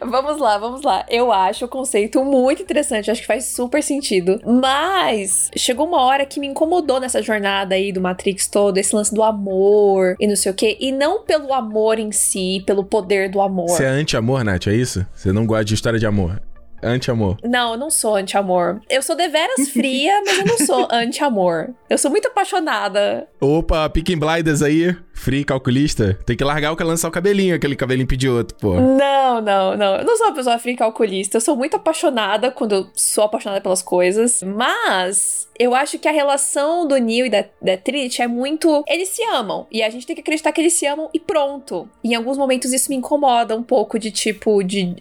Vamos lá, vamos lá. Eu acho o conceito muito interessante, acho que faz super sentido. Mas chegou uma hora que me incomodou nessa jornada aí do Matrix todo, esse lance do amor e não sei o quê. E não pelo amor em si, pelo poder do amor. Você é anti-amor, Nath, é isso? Você não gosta de história de amor? Anti-amor. Não, eu não sou anti-amor. Eu sou deveras fria, mas eu não sou anti-amor. Eu sou muito apaixonada. Opa, Picking Blinders aí, free calculista. Tem que largar o que lançar o cabelinho, aquele cabelinho pedir outro, pô. Não, não, não. Eu não sou uma pessoa free calculista. Eu sou muito apaixonada quando eu sou apaixonada pelas coisas. Mas eu acho que a relação do Neil e da, da Trinity é muito. Eles se amam. E a gente tem que acreditar que eles se amam e pronto. Em alguns momentos isso me incomoda um pouco de tipo, de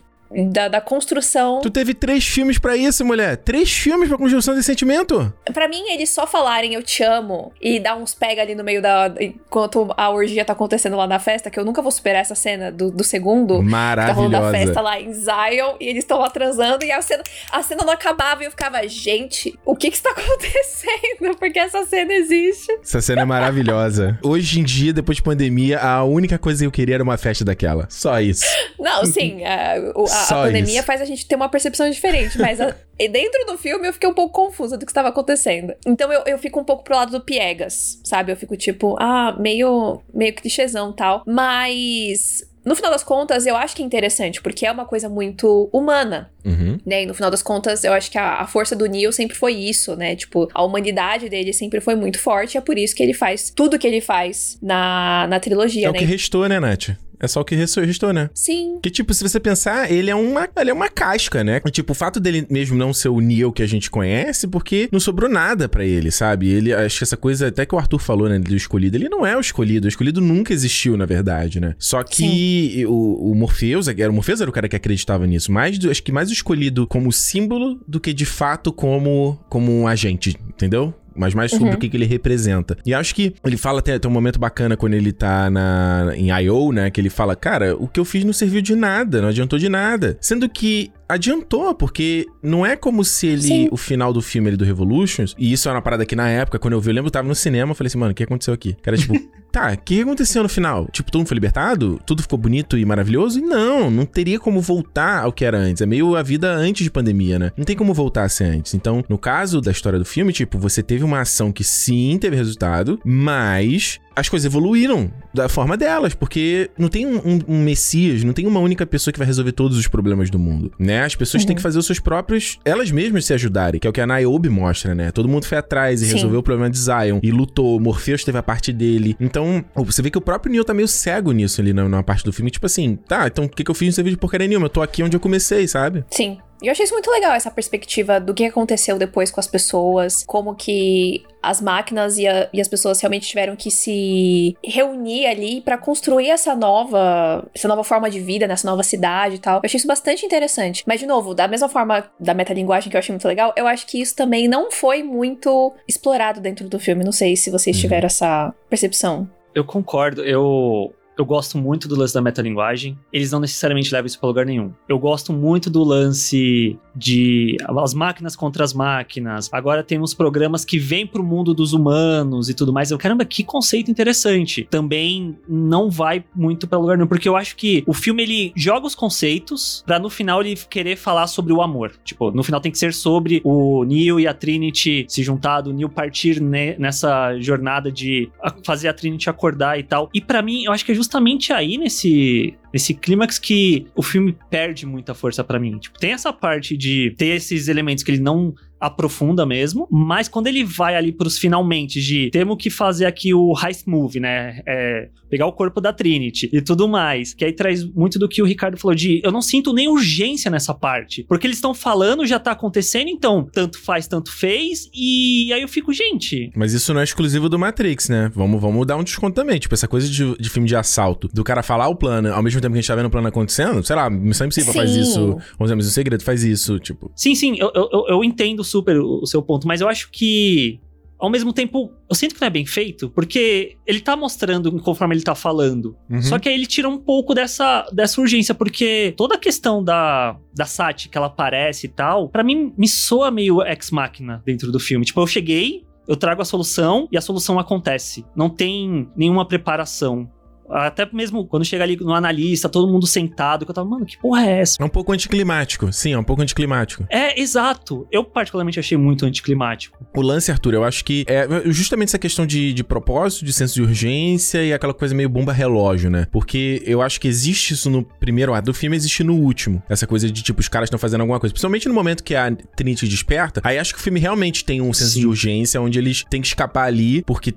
da, da construção. Tu teve três filmes para isso, mulher. Três filmes pra construção desse sentimento. Para mim, eles só falarem eu te amo e dar uns pega ali no meio da. enquanto a orgia tá acontecendo lá na festa, que eu nunca vou superar essa cena do, do segundo. Maravilhosa. Tá da festa lá em Zion e eles estão lá transando e a cena, a cena não acabava e eu ficava, gente, o que que está acontecendo? Porque essa cena existe. Essa cena é maravilhosa. Hoje em dia, depois de pandemia, a única coisa que eu queria era uma festa daquela. Só isso. Não, sim. a, a, a pandemia isso. faz a gente ter uma percepção diferente, mas a, dentro do filme eu fiquei um pouco confusa do que estava acontecendo. Então eu, eu fico um pouco pro lado do Piegas, sabe? Eu fico tipo, ah, meio, meio clichêzão tal. Mas no final das contas, eu acho que é interessante, porque é uma coisa muito humana. Uhum. Né? E no final das contas, eu acho que a, a, força do Neil sempre foi isso, né? Tipo, a humanidade dele sempre foi muito forte, é por isso que ele faz tudo que ele faz na, na trilogia, é né? o que restou, né, Nath? É só o que restou, né? Sim. Que, tipo, se você pensar, ele é uma, ele é uma casca, né? Tipo, o fato dele mesmo não ser o Neo que a gente conhece, porque não sobrou nada para ele, sabe? Ele, acho que essa coisa, até que o Arthur falou, né, do escolhido, ele não é o escolhido. O escolhido nunca existiu, na verdade, né? Só que o, o, Morpheus, era, o Morpheus era o cara que acreditava nisso. Mais, acho que mais o escolhido como símbolo do que de fato como, como um agente, entendeu? Mas mais sobre uhum. o que, que ele representa. E acho que ele fala até, tem um momento bacana quando ele tá na, em I.O., né? Que ele fala, cara, o que eu fiz não serviu de nada, não adiantou de nada. Sendo que adiantou, porque não é como se ele, Sim. o final do filme ele do Revolutions, e isso é uma parada que na época, quando eu vi, eu lembro, eu tava no cinema, eu falei assim, mano, o que aconteceu aqui? Cara, tipo, tá, o que aconteceu no final? Tipo, todo mundo foi libertado? Tudo ficou bonito e maravilhoso? E não, não teria como voltar ao que era antes. É meio a vida antes de pandemia, né? Não tem como voltar a ser antes. Então, no caso da história do filme, tipo, você teve uma ação que sim teve resultado, mas as coisas evoluíram da forma delas, porque não tem um, um, um, messias, não tem uma única pessoa que vai resolver todos os problemas do mundo, né? As pessoas uhum. têm que fazer os seus próprios, elas mesmas se ajudarem, que é o que a Niobe mostra, né? Todo mundo foi atrás e Sim. resolveu o problema de Zion e lutou, Morpheus teve a parte dele. Então, você vê que o próprio Neo tá meio cego nisso ali na, na parte do filme, tipo assim, tá, então o que, que eu fiz nesse vídeo de porcaria nenhuma? Eu tô aqui onde eu comecei, sabe? Sim. E eu achei isso muito legal, essa perspectiva do que aconteceu depois com as pessoas, como que as máquinas e, a, e as pessoas realmente tiveram que se reunir ali para construir essa nova, essa nova forma de vida, nessa nova cidade e tal. Eu achei isso bastante interessante. Mas, de novo, da mesma forma da metalinguagem que eu achei muito legal, eu acho que isso também não foi muito explorado dentro do filme. Não sei se vocês uhum. tiveram essa percepção. Eu concordo. Eu eu gosto muito do lance da metalinguagem. Eles não necessariamente levam isso para lugar nenhum. Eu gosto muito do lance de as máquinas contra as máquinas. Agora temos programas que vêm pro mundo dos humanos e tudo mais. Eu, caramba, que conceito interessante. Também não vai muito para lugar nenhum, porque eu acho que o filme ele joga os conceitos para no final ele querer falar sobre o amor. Tipo, no final tem que ser sobre o Neo e a Trinity se juntar, o Neo partir ne nessa jornada de fazer a Trinity acordar e tal. E para mim, eu acho que é justamente aí nesse nesse clímax que o filme perde muita força para mim. Tipo, tem essa parte de ter esses elementos que ele não aprofunda mesmo, mas quando ele vai ali pros finalmente de temos que fazer aqui o heist move, né? É, pegar o corpo da Trinity e tudo mais, que aí traz muito do que o Ricardo falou de eu não sinto nem urgência nessa parte, porque eles estão falando, já tá acontecendo, então tanto faz, tanto fez, e aí eu fico, gente. Mas isso não é exclusivo do Matrix, né? Vamos, vamos dar um desconto também, tipo essa coisa de, de filme de assalto, do cara falar o plano, ao mesmo tempo que a gente tá vendo o plano acontecendo, sei lá, Missão Impossível sim. faz isso, vamos dizer, o Segredo faz isso, tipo. Sim, sim, eu, eu, eu entendo super o seu ponto, mas eu acho que ao mesmo tempo, eu sinto que não é bem feito, porque ele tá mostrando conforme ele tá falando. Uhum. Só que aí ele tira um pouco dessa, dessa urgência, porque toda a questão da, da Sati que ela aparece e tal, para mim me soa meio ex-máquina dentro do filme. Tipo, eu cheguei, eu trago a solução e a solução acontece. Não tem nenhuma preparação. Até mesmo quando chega ali no analista, todo mundo sentado, que eu tava, mano, que porra é essa? É um pouco anticlimático, sim, é um pouco anticlimático. É, exato. Eu particularmente achei muito anticlimático. O lance, Arthur, eu acho que é justamente essa questão de, de propósito, de senso de urgência e aquela coisa meio bomba-relógio, né? Porque eu acho que existe isso no primeiro ato do filme, existe no último. Essa coisa de, tipo, os caras estão fazendo alguma coisa. Principalmente no momento que a Trinity desperta, aí acho que o filme realmente tem um senso sim. de urgência, onde eles têm que escapar ali, porque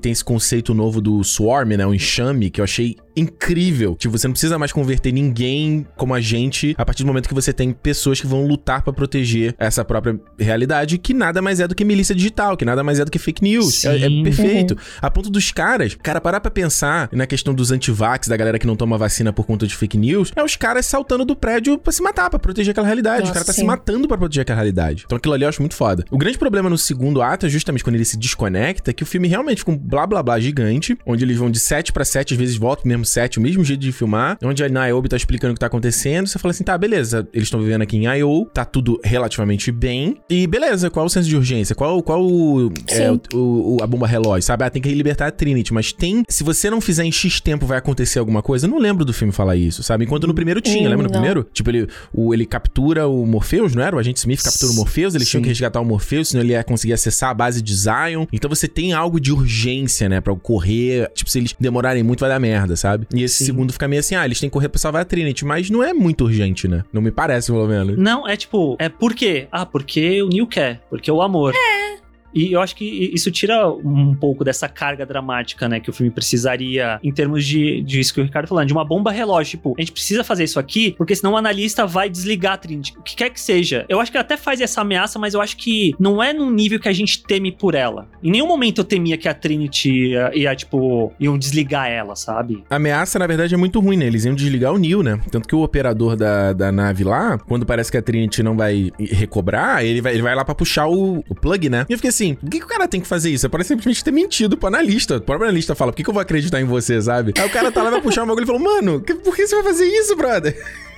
tem esse conceito novo do swarm, né? O enxame que eu achei incrível. Tipo, você não precisa mais converter ninguém como a gente a partir do momento que você tem pessoas que vão lutar para proteger essa própria realidade, que nada mais é do que milícia digital, que nada mais é do que fake news. É, é, perfeito. Uhum. A ponto dos caras, cara, parar pra pensar na questão dos antivax, da galera que não toma vacina por conta de fake news, é os caras saltando do prédio pra se matar, pra proteger aquela realidade. Nossa, o cara tá sim. se matando para proteger aquela realidade. Então aquilo ali eu acho muito foda. O grande problema no segundo ato é justamente quando ele se desconecta, que o filme realmente fica um blá blá blá gigante, onde eles vão de 7 para 7, às vezes voltam pro mesmo set, o mesmo jeito de filmar, onde a Niobe tá explicando o que tá acontecendo, você fala assim, tá, beleza, eles estão vivendo aqui em I.O., tá tudo relativamente bem, e beleza, qual o senso de urgência? Qual, qual o, é, o, o, a bomba relógio, sabe? Ah, tem que libertar a Trinity, mas tem, se você não fizer em X tempo vai acontecer alguma coisa, eu não lembro do filme falar isso, sabe? Enquanto no primeiro tinha, hum, lembra no não. primeiro? Tipo, ele, o, ele captura o Morpheus, não era? O agente Smith captura o Morpheus, eles Sim. tinham que resgatar o Morpheus, senão ele ia conseguir acessar a base de Zion, então você tem algo de urgência, né, pra ocorrer, tipo, se eles demorarem muito vai dar merda, sabe? E esse Sim. segundo fica meio assim, ah, eles têm que correr pra salvar a Trinity, mas não é muito urgente, né? Não me parece, pelo menos. Não, é tipo, é por quê? Ah, porque o Neil quer, porque o amor. É. E eu acho que isso tira um pouco dessa carga dramática, né? Que o filme precisaria, em termos de, de isso que o Ricardo tá falando, de uma bomba relógio. Tipo, a gente precisa fazer isso aqui, porque senão o analista vai desligar a Trinity. O que quer que seja. Eu acho que até faz essa ameaça, mas eu acho que não é num nível que a gente teme por ela. Em nenhum momento eu temia que a Trinity ia, ia tipo, iam desligar ela, sabe? A ameaça, na verdade, é muito ruim, né? Eles iam desligar o Neil, né? Tanto que o operador da, da nave lá, quando parece que a Trinity não vai recobrar, ele vai, ele vai lá pra puxar o, o plug, né? E eu fiquei assim, por que, que o cara tem que fazer isso? É para simplesmente ter mentido pro analista. O próprio analista fala, por que, que eu vou acreditar em você, sabe? Aí o cara tá lá, vai puxar um bagulho e falou, mano, que, por que você vai fazer isso, brother?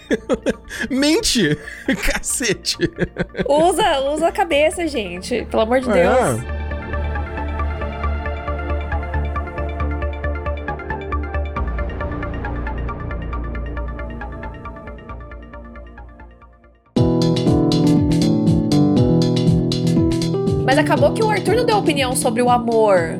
Mente! Cacete! Usa, usa a cabeça, gente. Pelo amor de é. Deus. Mas acabou que o Arthur não deu opinião sobre o amor.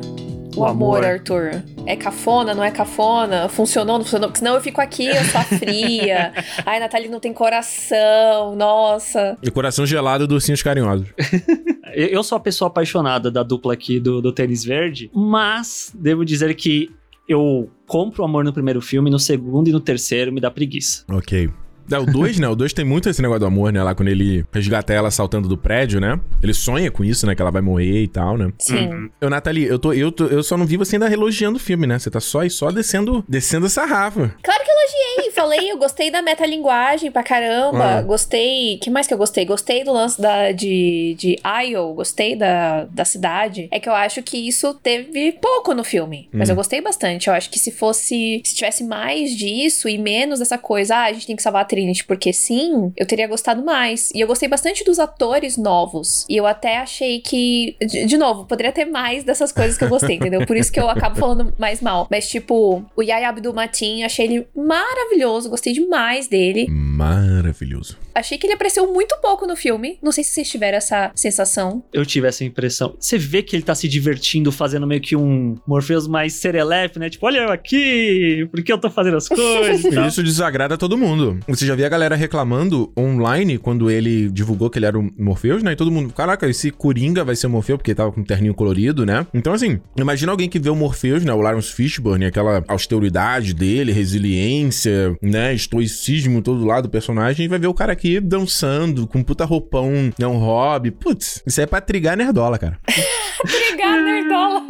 o, o amor, amor, Arthur? É cafona, não é cafona? Funcionou, não funcionou? Porque senão eu fico aqui, eu sou fria. Ai, Nathalie não tem coração, nossa. E coração gelado dos ursinhos carinhosos. eu sou a pessoa apaixonada da dupla aqui do, do tênis verde, mas devo dizer que eu compro o amor no primeiro filme, no segundo e no terceiro me dá preguiça. Ok. É, o 2, né? O 2 tem muito esse negócio do amor, né? Lá quando ele resgata ela saltando do prédio, né? Ele sonha com isso, né? Que ela vai morrer e tal, né? Sim. Uhum. Eu, Nathalie, eu, tô, eu, tô, eu só não vi você ainda elogiando o filme, né? Você tá só e só descendo, descendo essa rafa. Claro que elogiei. Falei, eu gostei da metalinguagem pra caramba. Ah. Gostei. que mais que eu gostei? Gostei do lance da, de, de Isle. Gostei da, da cidade. É que eu acho que isso teve pouco no filme. Mas hum. eu gostei bastante. Eu acho que se fosse. Se tivesse mais disso e menos dessa coisa, ah, a gente tem que salvar a Trinity porque sim, eu teria gostado mais. E eu gostei bastante dos atores novos. E eu até achei que, de, de novo, poderia ter mais dessas coisas que eu gostei, entendeu? Por isso que eu acabo falando mais mal. Mas, tipo, o Yaya Abdul Matin, achei ele maravilhoso, gostei demais dele. Maravilhoso. Achei que ele apareceu muito pouco no filme. Não sei se vocês tiveram essa sensação. Eu tive essa impressão. Você vê que ele tá se divertindo, fazendo meio que um Morpheus mais serelepe, né? Tipo, olha eu aqui, por que eu tô fazendo as coisas? Isso desagrada todo mundo. Você já viu a galera reclamando online quando ele divulgou que ele era o Morpheus, né? E todo mundo, caraca, esse Coringa vai ser o Morpheus, porque tava com um terninho colorido, né? Então, assim, imagina alguém que vê o Morpheus, né? O Lawrence Fishburne, aquela austeridade dele, resiliência, né? Estoicismo todo lado do personagem, e vai ver o cara aqui dançando, com puta roupão, né? Um hobby. Putz, isso é pra trigar nerdola, cara. trigar nerdola.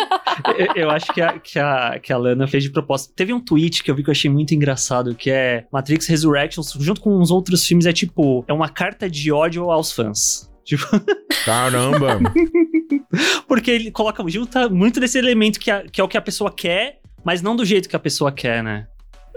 eu, eu, acho que a, que, a, que a Lana fez de propósito. Teve um tweet que eu vi que eu achei muito engraçado, que é Matrix Resurrections, junto com uns outros filmes, é tipo, é uma carta de ódio aos fãs. Tipo... Caramba! Porque ele coloca, junta muito desse elemento que, a, que é o que a pessoa quer, mas não do jeito que a pessoa quer, né?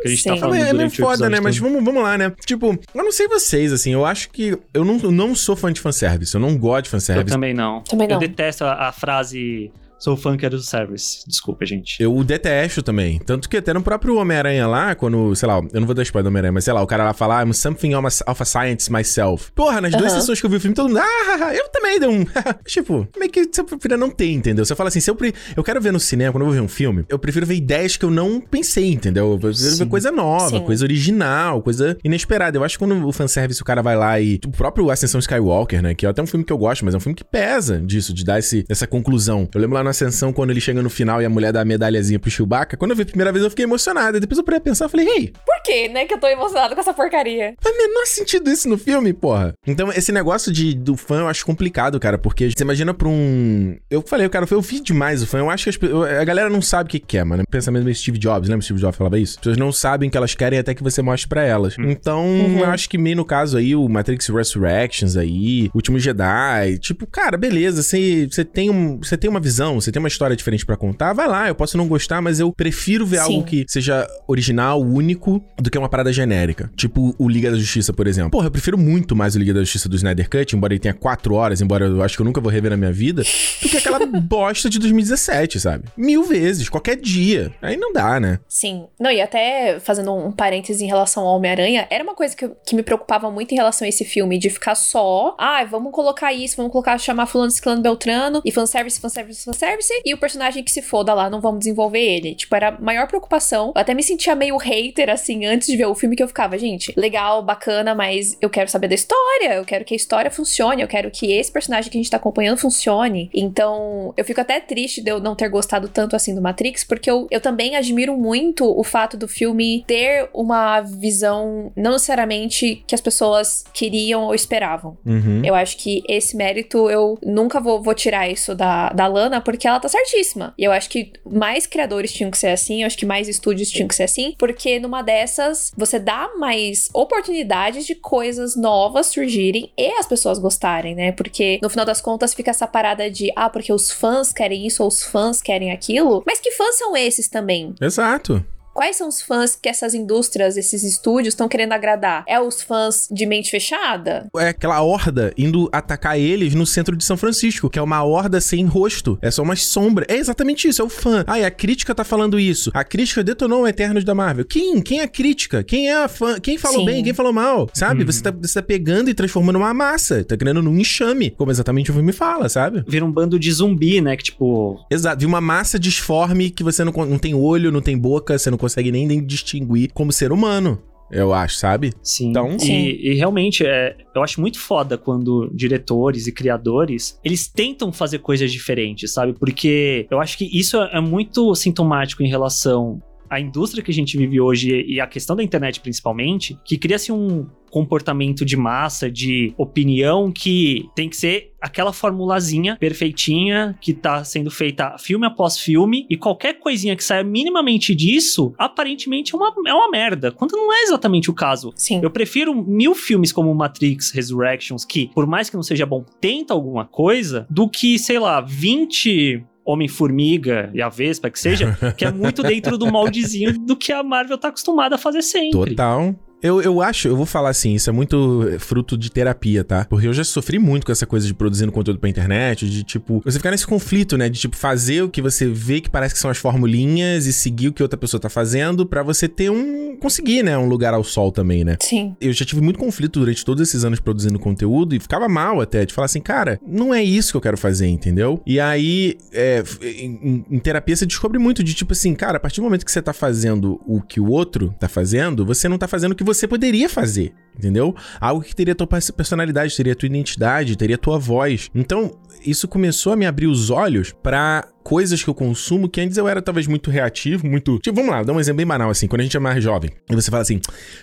Que a gente tá Sim. tá falando é, é meio foda, né? Mas vamos, vamos lá, né? Tipo, eu não sei vocês, assim, eu acho que eu não, eu não sou fã de fanservice, eu não gosto de fanservice. Eu também não. Também não. Eu detesto a, a frase Sou fã que é do Service. Desculpa, gente. Eu detesto também. Tanto que até no próprio Homem-Aranha lá, quando, sei lá, eu não vou dar spoiler do Homem-Aranha, mas sei lá, o cara lá fala, I'm something of a, science myself. Porra, nas duas sessões que eu vi o filme, todo mundo, ah, eu também dei um. tipo, meio que você prefere não ter, entendeu? Você fala assim, se eu, pre... eu quero ver no cinema, quando eu vou ver um filme, eu prefiro ver ideias que eu não pensei, entendeu? Eu prefiro Sim. ver coisa nova, Sim. coisa original, coisa inesperada. Eu acho que quando o fanservice o cara vai lá e. O próprio Ascensão Skywalker, né? Que é até um filme que eu gosto, mas é um filme que pesa disso, de dar esse, essa conclusão. Eu lembro lá na Ascensão, quando ele chega no final e a mulher dá a medalhazinha pro Chewbacca, quando eu vi a primeira vez eu fiquei emocionada. Depois eu parei a pensar, eu falei, ei. Por que, né, que eu tô emocionado com essa porcaria? Faz menor sentido isso no filme, porra. Então, esse negócio de, do fã eu acho complicado, cara, porque você imagina pra um. Eu falei, cara, eu vi demais o fã. Eu acho que as... a galera não sabe o que quer, mano. Pensamento do Steve Jobs, lembra que Steve Jobs falava isso? As pessoas não sabem o que elas querem até que você mostre pra elas. Hum. Então, uhum. eu acho que meio no caso aí, o Matrix Resurrections aí, Último Jedi, tipo, cara, beleza, você, você tem um, você tem uma visão, você tem uma história diferente para contar, vai lá, eu posso não gostar, mas eu prefiro ver Sim. algo que seja original, único, do que uma parada genérica. Tipo o Liga da Justiça, por exemplo. Porra, eu prefiro muito mais o Liga da Justiça do Snyder Cut, embora ele tenha quatro horas, embora eu acho que eu nunca vou rever na minha vida, do que aquela bosta de 2017, sabe? Mil vezes, qualquer dia. Aí não dá, né? Sim. Não, e até fazendo um parêntese em relação ao Homem-Aranha, era uma coisa que, que me preocupava muito em relação a esse filme, de ficar só, ah, vamos colocar isso, vamos colocar, chamar fulano, ciclano, beltrano, e fanservice, fanservice, fanservice, e o personagem que se foda lá, não vamos desenvolver ele. Tipo, era a maior preocupação. Eu até me sentia meio hater, assim, antes de ver o filme, que eu ficava, gente, legal, bacana, mas eu quero saber da história, eu quero que a história funcione, eu quero que esse personagem que a gente tá acompanhando funcione. Então, eu fico até triste de eu não ter gostado tanto assim do Matrix, porque eu, eu também admiro muito o fato do filme ter uma visão, não necessariamente que as pessoas queriam ou esperavam. Uhum. Eu acho que esse mérito eu nunca vou, vou tirar isso da, da Lana, porque ela tá certíssima. E eu acho que mais criadores tinham que ser assim, eu acho que mais estúdios tinham que ser assim, porque numa dessas você dá mais oportunidades de coisas novas surgirem e as pessoas gostarem, né? Porque no final das contas fica essa parada de, ah, porque os fãs querem isso ou os fãs querem aquilo, mas que fãs são esses também? Exato quais são os fãs que essas indústrias, esses estúdios estão querendo agradar? É os fãs de mente fechada? É aquela horda indo atacar eles no centro de São Francisco, que é uma horda sem rosto. É só uma sombra. É exatamente isso, é o fã. Ah, a crítica tá falando isso. A crítica detonou o Eternos da Marvel. Quem? Quem é a crítica? Quem é a fã? Quem falou Sim. bem? Quem falou mal? Sabe? Uhum. Você, tá, você tá pegando e transformando uma massa. Tá criando num enxame, como exatamente o filme fala, sabe? Vira um bando de zumbi, né? Que tipo. Exato. De uma massa disforme que você não, não tem olho, não tem boca, você não consegue nem, nem distinguir como ser humano eu acho, sabe? Sim. Então, Sim. E, e, realmente, é, eu acho muito foda quando diretores e criadores, eles tentam fazer coisas diferentes, sabe? Porque eu acho que isso é muito sintomático em relação à indústria que a gente vive hoje e a questão da internet principalmente, que cria-se um comportamento de massa, de opinião que tem que ser aquela formulazinha perfeitinha que tá sendo feita filme após filme e qualquer coisinha que saia minimamente disso, aparentemente é uma, é uma merda, quando não é exatamente o caso. Sim. Eu prefiro mil filmes como Matrix Resurrections, que por mais que não seja bom, tenta alguma coisa, do que, sei lá, 20 Homem-Formiga e a Vespa, que seja, que é muito dentro do moldezinho do que a Marvel tá acostumada a fazer sempre. Total. Eu, eu acho, eu vou falar assim, isso é muito fruto de terapia, tá? Porque eu já sofri muito com essa coisa de produzindo conteúdo pra internet, de tipo, você ficar nesse conflito, né? De tipo, fazer o que você vê que parece que são as formulinhas e seguir o que outra pessoa tá fazendo para você ter um. conseguir, né? Um lugar ao sol também, né? Sim. Eu já tive muito conflito durante todos esses anos produzindo conteúdo e ficava mal até, de falar assim, cara, não é isso que eu quero fazer, entendeu? E aí, é, em, em terapia você descobre muito de tipo assim, cara, a partir do momento que você tá fazendo o que o outro tá fazendo, você não tá fazendo o que você poderia fazer, entendeu? Algo que teria tua personalidade, teria tua identidade, teria tua voz. Então, isso começou a me abrir os olhos para coisas que eu consumo que antes eu era talvez muito reativo, muito. Tipo, vamos lá, dá um exemplo bem banal assim. Quando a gente é mais jovem e você fala assim,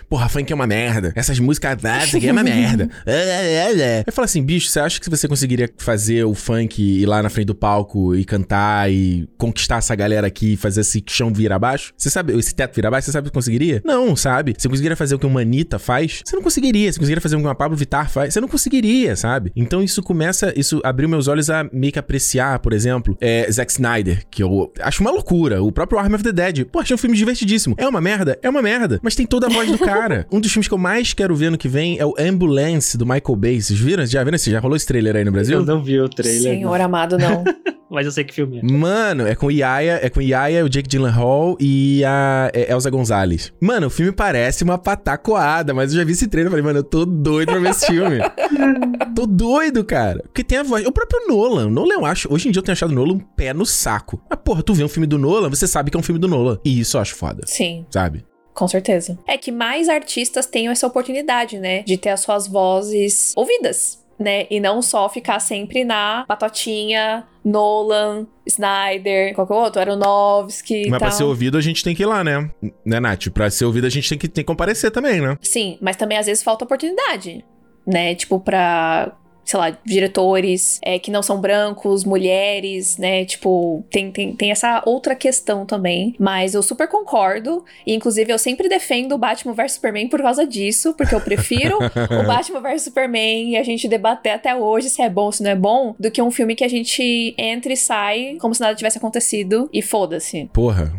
porra, funk é uma merda. Essas músicas aqui é uma merda. eu falo assim, bicho, você acha que você conseguiria fazer o funk ir lá na frente do palco e cantar e conquistar essa galera aqui e fazer esse chão vir abaixo? Você sabe, esse teto vir abaixo, você sabe que conseguiria? Não, sabe? Você conseguiria fazer o que uma Anitta faz? Você não conseguiria. Você conseguiria fazer o que uma Pablo Vittar faz? Você não conseguiria, sabe? Então isso começa, isso abriu meus olhos a meio que apreciar, por exemplo, é, Zack Snyder, que eu acho uma loucura. O próprio Army of the Dead. Pô, achei um filme divertidíssimo. É uma merda? É uma merda. Mas tem toda a voz do cara. um dos filmes que eu mais quero ver no que vem é o Ambulance, do Michael Bay. Vocês viram? Já viram? Já rolou esse trailer aí no Brasil? Eu não vi o trailer. Senhor não. amado, não. Mas eu sei que filme é. Mano, é com Yaya, é com Yaya, o Jake Gyllenhaal e a Elsa Gonzalez. Mano, o filme parece uma patacoada, mas eu já vi esse trailer e falei, mano, eu tô doido pra ver esse filme. tô doido, cara. Porque tem a voz. O próprio Nolan. Nolan, eu acho. Hoje em dia eu tenho achado o Nolan um pé no saco. Mas, porra, tu vê um filme do Nolan, você sabe que é um filme do Nolan. E isso eu acho foda. Sim. Sabe? Com certeza. É que mais artistas tenham essa oportunidade, né? De ter as suas vozes ouvidas né? E não só ficar sempre na patotinha, Nolan, Snyder, qualquer outro, Aronofsky Mas pra ser ouvido a gente tem que ir lá, né? Né, Nath? Pra ser ouvido a gente tem que, tem que comparecer também, né? Sim, mas também às vezes falta oportunidade, né? Tipo, pra sei lá, diretores é, que não são brancos, mulheres, né? Tipo, tem, tem, tem essa outra questão também. Mas eu super concordo. E, inclusive, eu sempre defendo o Batman vs Superman por causa disso, porque eu prefiro o Batman vs Superman e a gente debater até hoje se é bom ou se não é bom, do que um filme que a gente entra e sai como se nada tivesse acontecido e foda-se. Porra,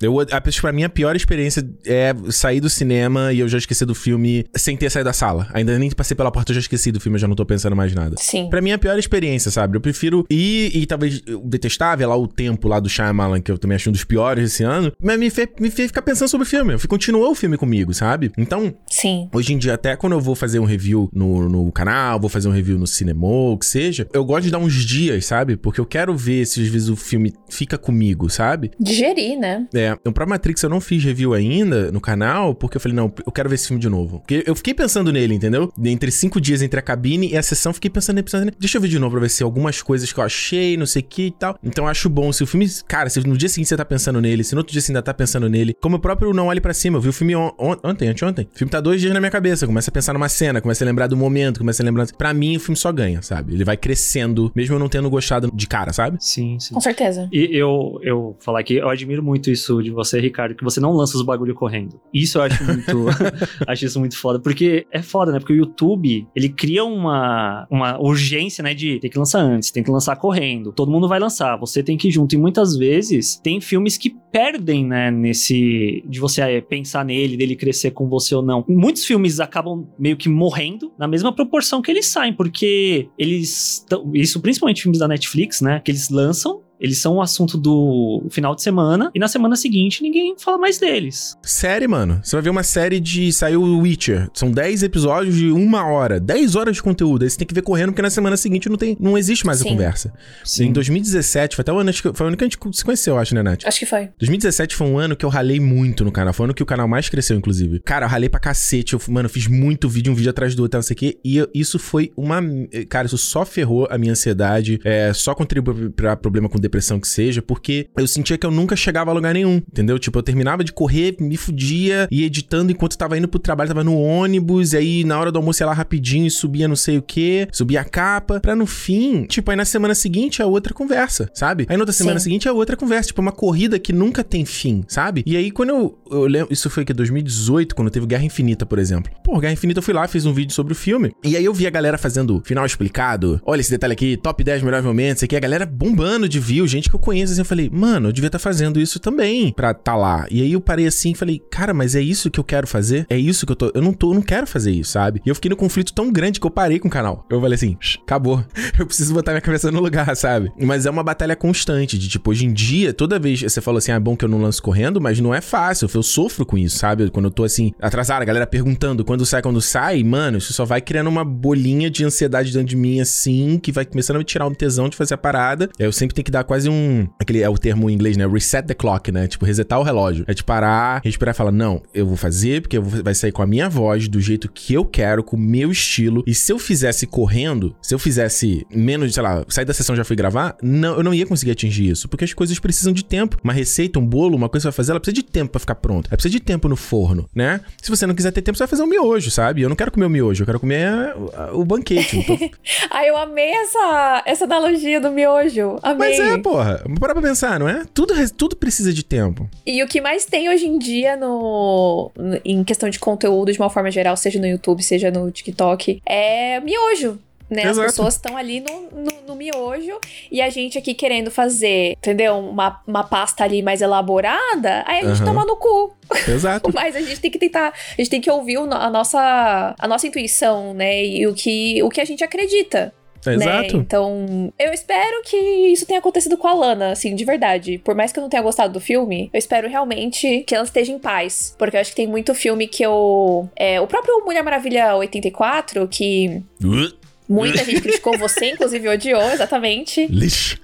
eu, a, pra mim, a pior experiência é sair do cinema e eu já esqueci do filme sem ter saído da sala. Ainda nem passei pela porta, eu já esqueci do filme, eu já não tô pensando mais nada. Sim. Pra mim, é a pior experiência, sabe? Eu prefiro ir e talvez detestar, ver lá o tempo lá do Shyamalan, que eu também acho um dos piores esse ano, mas me fez, me fez ficar pensando sobre o filme. Eu continuou o filme comigo, sabe? Então, Sim. hoje em dia, até quando eu vou fazer um review no, no canal, vou fazer um review no cinema, o que seja, eu gosto de dar uns dias, sabe? Porque eu quero ver se às vezes o filme fica comigo, sabe? Digerir, né? É. Então, pra Matrix eu não fiz review ainda no canal, porque eu falei, não, eu quero ver esse filme de novo. Porque eu fiquei pensando nele, entendeu? Entre cinco dias entre a cabine e a sessão, fiquei pensando nele, pensando nele. Deixa eu ver de novo pra ver se algumas coisas que eu achei, não sei o que e tal. Então eu acho bom. Se o filme. Cara, se no dia seguinte você tá pensando nele, se no outro dia você ainda tá pensando nele. Como o próprio Não Olhe para Cima, eu vi o filme on, on, ontem, anteontem. O filme tá dois dias na minha cabeça. Começa a pensar numa cena, começa a lembrar do momento, começa a lembrar. Pra mim, o filme só ganha, sabe? Ele vai crescendo, mesmo eu não tendo gostado de cara, sabe? Sim, sim. Com certeza. E eu, eu falar que eu admiro muito isso muito de você, Ricardo, que você não lança os bagulho correndo. Isso eu acho muito. acho isso muito foda. Porque é foda, né? Porque o YouTube, ele cria uma, uma urgência, né? De ter que lançar antes, tem que lançar correndo. Todo mundo vai lançar, você tem que ir junto. E muitas vezes tem filmes que perdem, né? Nesse. de você é, pensar nele, dele crescer com você ou não. Muitos filmes acabam meio que morrendo na mesma proporção que eles saem, porque eles. Isso principalmente filmes da Netflix, né? Que eles lançam eles são um assunto do final de semana e na semana seguinte ninguém fala mais deles. Série, mano. Você vai ver uma série de. Saiu o Witcher. São 10 episódios de uma hora. 10 horas de conteúdo. Aí você tem que ver correndo, porque na semana seguinte não, tem, não existe mais Sim. a conversa. Sim. Em 2017, foi até o ano. Foi o ano que a gente se conheceu, acho, né, Nath? Acho que foi. 2017 foi um ano que eu ralei muito no canal. Foi um ano que o canal mais cresceu, inclusive. Cara, eu ralei pra cacete. Eu, mano, eu fiz muito vídeo, um vídeo atrás do outro, não sei o quê. E eu, isso foi uma. Cara, isso só ferrou a minha ansiedade. É, só contribuiu pra problema com depressão que seja, porque eu sentia que eu nunca chegava a lugar nenhum, entendeu? Tipo, eu terminava de correr, me fudia, ia editando enquanto tava indo pro trabalho, tava no ônibus, e aí na hora do almoço ia lá rapidinho e subia não sei o que, subia a capa, pra no fim, tipo, aí na semana seguinte é outra conversa, sabe? Aí na outra semana Sim. seguinte é outra conversa, tipo, uma corrida que nunca tem fim, sabe? E aí quando eu, eu lembro, isso foi que 2018, quando teve Guerra Infinita, por exemplo. Pô, Guerra Infinita eu fui lá, fiz um vídeo sobre o filme, e aí eu vi a galera fazendo final explicado, olha esse detalhe aqui, top 10 melhores momentos, aqui, a galera bombando de view, gente que eu conheço, assim, eu falei, mano, eu devia estar tá fazendo isso também pra tá lá. E aí eu parei assim e falei, cara, mas é isso que eu quero fazer? É isso que eu tô. Eu não tô, eu não quero fazer isso, sabe? E eu fiquei no conflito tão grande que eu parei com o canal. Eu falei assim, acabou. Eu preciso botar minha cabeça no lugar, sabe? Mas é uma batalha constante de tipo, hoje em dia, toda vez você falou assim, ah, é bom que eu não lanço correndo, mas não é fácil. Eu sofro com isso, sabe? Quando eu tô assim, atrasado, a galera perguntando quando sai, quando sai, mano, isso só vai criando uma bolinha de ansiedade dentro de mim, assim, que vai começando a me tirar um tesão de fazer a parada. Eu sempre tenho que dar quase um. Aquele é o termo em inglês, né? Reset the clock, né? Tipo, resetar o relógio. É de parar, respirar e falar: não, eu vou fazer porque vai sair com a minha voz, do jeito que eu quero, com o meu estilo. E se eu fizesse correndo, se eu fizesse menos, sei lá, sair da sessão já fui gravar, não, eu não ia conseguir atingir isso. Porque as coisas precisam de tempo. Uma receita, um bolo, uma coisa que você vai fazer, ela precisa de tempo para ficar pronta. Ela precisa de tempo no forno, né? Se você não quiser ter tempo, você vai fazer um miojo, sabe? Eu não quero comer o miojo, eu quero comer o banquete. Ai, eu amei essa, essa analogia do miojo. Amei. Mas é, porra. Para pra pensar, não é? Tudo, tudo precisa de tempo. E o que mais tem hoje em dia no, em questão de conteúdo, de uma forma geral, seja no YouTube, seja no TikTok, é miojo. Né? As pessoas estão ali no, no, no, miojo e a gente aqui querendo fazer, entendeu? Uma, uma pasta ali mais elaborada, aí a gente uhum. toma no cu. Exato. Mas a gente tem que tentar, a gente tem que ouvir a nossa, a nossa intuição, né? E o que, o que a gente acredita. Né? Exato. Então, eu espero que isso tenha acontecido com a Lana, assim, de verdade. Por mais que eu não tenha gostado do filme, eu espero realmente que ela esteja em paz. Porque eu acho que tem muito filme que eu. É, o próprio Mulher Maravilha 84, que. Uh. Muita gente criticou você, inclusive odiou, exatamente. Lixo.